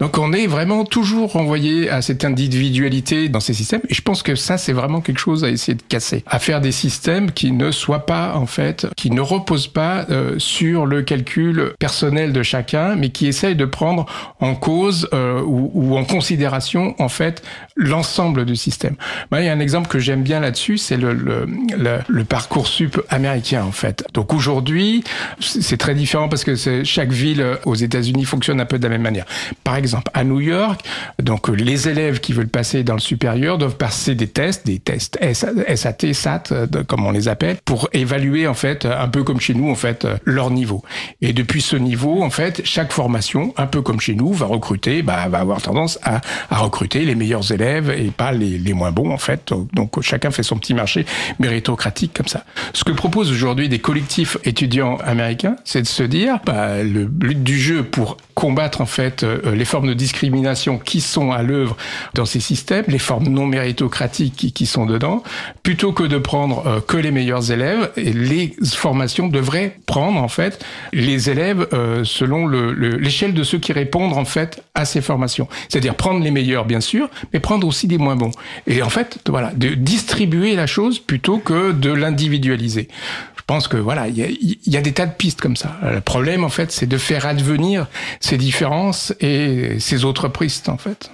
Donc on est vraiment toujours renvoyé à cette individualité dans ces systèmes. Et je pense que ça c'est vraiment quelque chose à essayer de casser, à faire des systèmes qui ne soient pas en fait, qui ne reposent pas euh, sur le calcul personnel de chacun, mais qui essayent de prendre en cause euh, ou, ou en considération en fait l'ensemble du système. Moi, il y a un exemple que j'aime bien là-dessus, c'est le, le, parcours sup américain en fait. Donc aujourd'hui, c'est très différent parce que chaque ville aux États-Unis fonctionne un peu de la même manière. Par exemple, à New York, donc les élèves qui veulent passer dans le supérieur doivent passer des tests, des tests SAT, SAT, comme on les appelle, pour évaluer en fait un peu comme chez nous en fait leur niveau. Et depuis ce niveau, en fait, chaque formation, un peu comme chez nous, va recruter, bah, va avoir tendance à à recruter les meilleurs élèves et pas les, les moins bons en fait. Donc chacun fait son petit marché méritocratique comme ça. Ce que proposent aujourd'hui des collectifs étudiants américains, c'est de se dire bah, le but du jeu pour combattre en fait euh, les formes de discrimination qui sont à l'œuvre dans ces systèmes, les formes non méritocratiques qui, sont dedans, plutôt que de prendre euh, que les meilleurs élèves, les formations devraient prendre en fait les élèves euh, selon l'échelle le, de ceux qui répondent en fait à ces formations. C'est-à-dire prendre les meilleurs bien sûr, mais prendre aussi des moins bons. Et en fait, voilà, de distribuer la chose plutôt que de l'individualiser. Je pense que voilà, il y, y a, des tas de pistes comme ça. Le problème en fait, c'est de faire advenir ces différences et ces autres pistes en fait.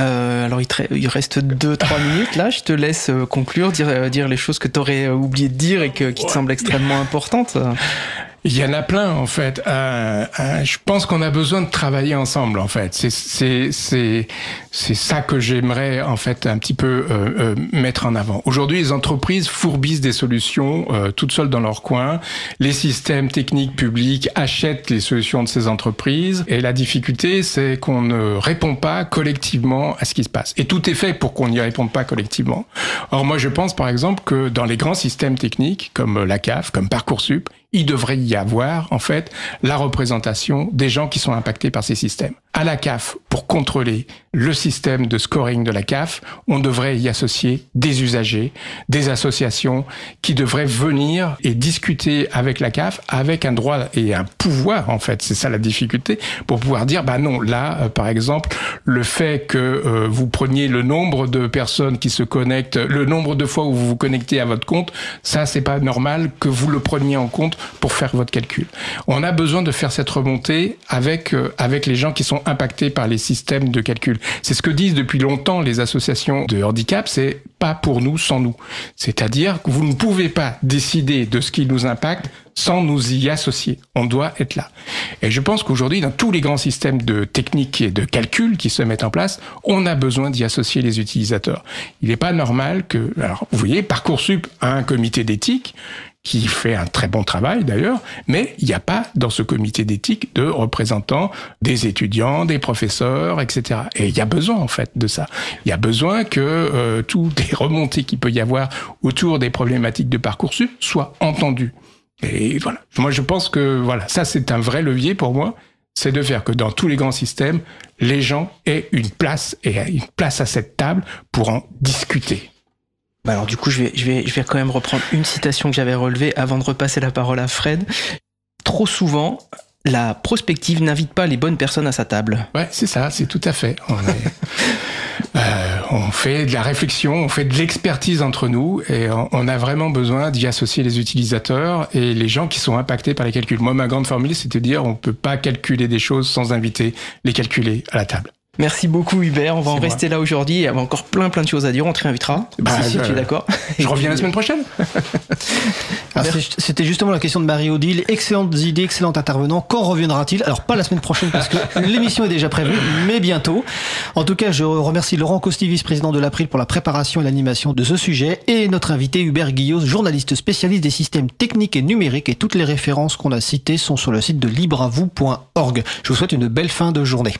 Euh, alors il, il reste 2-3 minutes là, je te laisse euh, conclure, dire, euh, dire les choses que tu aurais oublié de dire et que, qui te semblent extrêmement <laughs> importantes. Il y en a plein en fait. Euh, euh, je pense qu'on a besoin de travailler ensemble en fait. C'est c'est c'est c'est ça que j'aimerais en fait un petit peu euh, euh mettre en avant. Aujourd'hui, les entreprises fourbissent des solutions toutes seules dans leur coin. Les systèmes techniques publics achètent les solutions de ces entreprises et la difficulté c'est qu'on ne répond pas collectivement à ce qui se passe. Et tout est fait pour qu'on n'y réponde pas collectivement. Or moi je pense par exemple que dans les grands systèmes techniques comme la CAF, comme Parcoursup, il devrait y avoir en fait la représentation des gens qui sont impactés par ces systèmes. À la CAF, pour contrôler le système de scoring de la CAF, on devrait y associer des usagers, des associations qui devraient venir et discuter avec la CAF avec un droit et un pouvoir en fait, c'est ça la difficulté, pour pouvoir dire bah non, là euh, par exemple, le fait que euh, vous preniez le nombre de personnes qui se connectent, le nombre de fois où vous vous connectez à votre compte, ça c'est pas normal que vous le preniez en compte pour faire votre calcul. On a besoin de faire cette remontée avec euh, avec les gens qui sont impactés par les systèmes de calcul. C'est ce que disent depuis longtemps les associations de handicap, c'est pas pour nous sans nous. C'est-à-dire que vous ne pouvez pas décider de ce qui nous impacte sans nous y associer. On doit être là. Et je pense qu'aujourd'hui, dans tous les grands systèmes de technique et de calcul qui se mettent en place, on a besoin d'y associer les utilisateurs. Il n'est pas normal que, alors, vous voyez, Parcoursup a un comité d'éthique qui fait un très bon travail d'ailleurs, mais il n'y a pas dans ce comité d'éthique de représentants des étudiants, des professeurs, etc. Et il y a besoin en fait de ça. Il y a besoin que euh, toutes <laughs> les remontées qu'il peut y avoir autour des problématiques de Parcoursup soient entendues. Et voilà. Moi, je pense que voilà, ça c'est un vrai levier pour moi, c'est de faire que dans tous les grands systèmes, les gens aient une place et une place à cette table pour en discuter. Bah alors du coup, je vais, je, vais, je vais quand même reprendre une citation que j'avais relevée avant de repasser la parole à Fred. Trop souvent, la prospective n'invite pas les bonnes personnes à sa table. Ouais, c'est ça, c'est tout à fait. On, est, <laughs> euh, on, fait de la réflexion, on fait de l'expertise entre nous et on, on a vraiment besoin d'y associer les utilisateurs et les gens qui sont impactés par les calculs. Moi, ma grande formule, c'est de dire on peut pas calculer des choses sans inviter les calculer à la table. Merci beaucoup Hubert, on va en rester là aujourd'hui, il y a encore plein plein de choses à dire, on te réinvitera, bah, si, bah, tu es d'accord. Je reviens la semaine prochaine. <laughs> C'était justement la question de Marie-Odile, excellentes idées, excellent intervenant, quand reviendra-t-il? Alors pas la semaine prochaine parce que <laughs> l'émission est déjà prévue, mais bientôt. En tout cas, je remercie Laurent Costi, vice-président de l'April pour la préparation et l'animation de ce sujet, et notre invité Hubert Guillot, journaliste spécialiste des systèmes techniques et numériques, et toutes les références qu'on a citées sont sur le site de libravou.org. Je vous souhaite une belle fin de journée.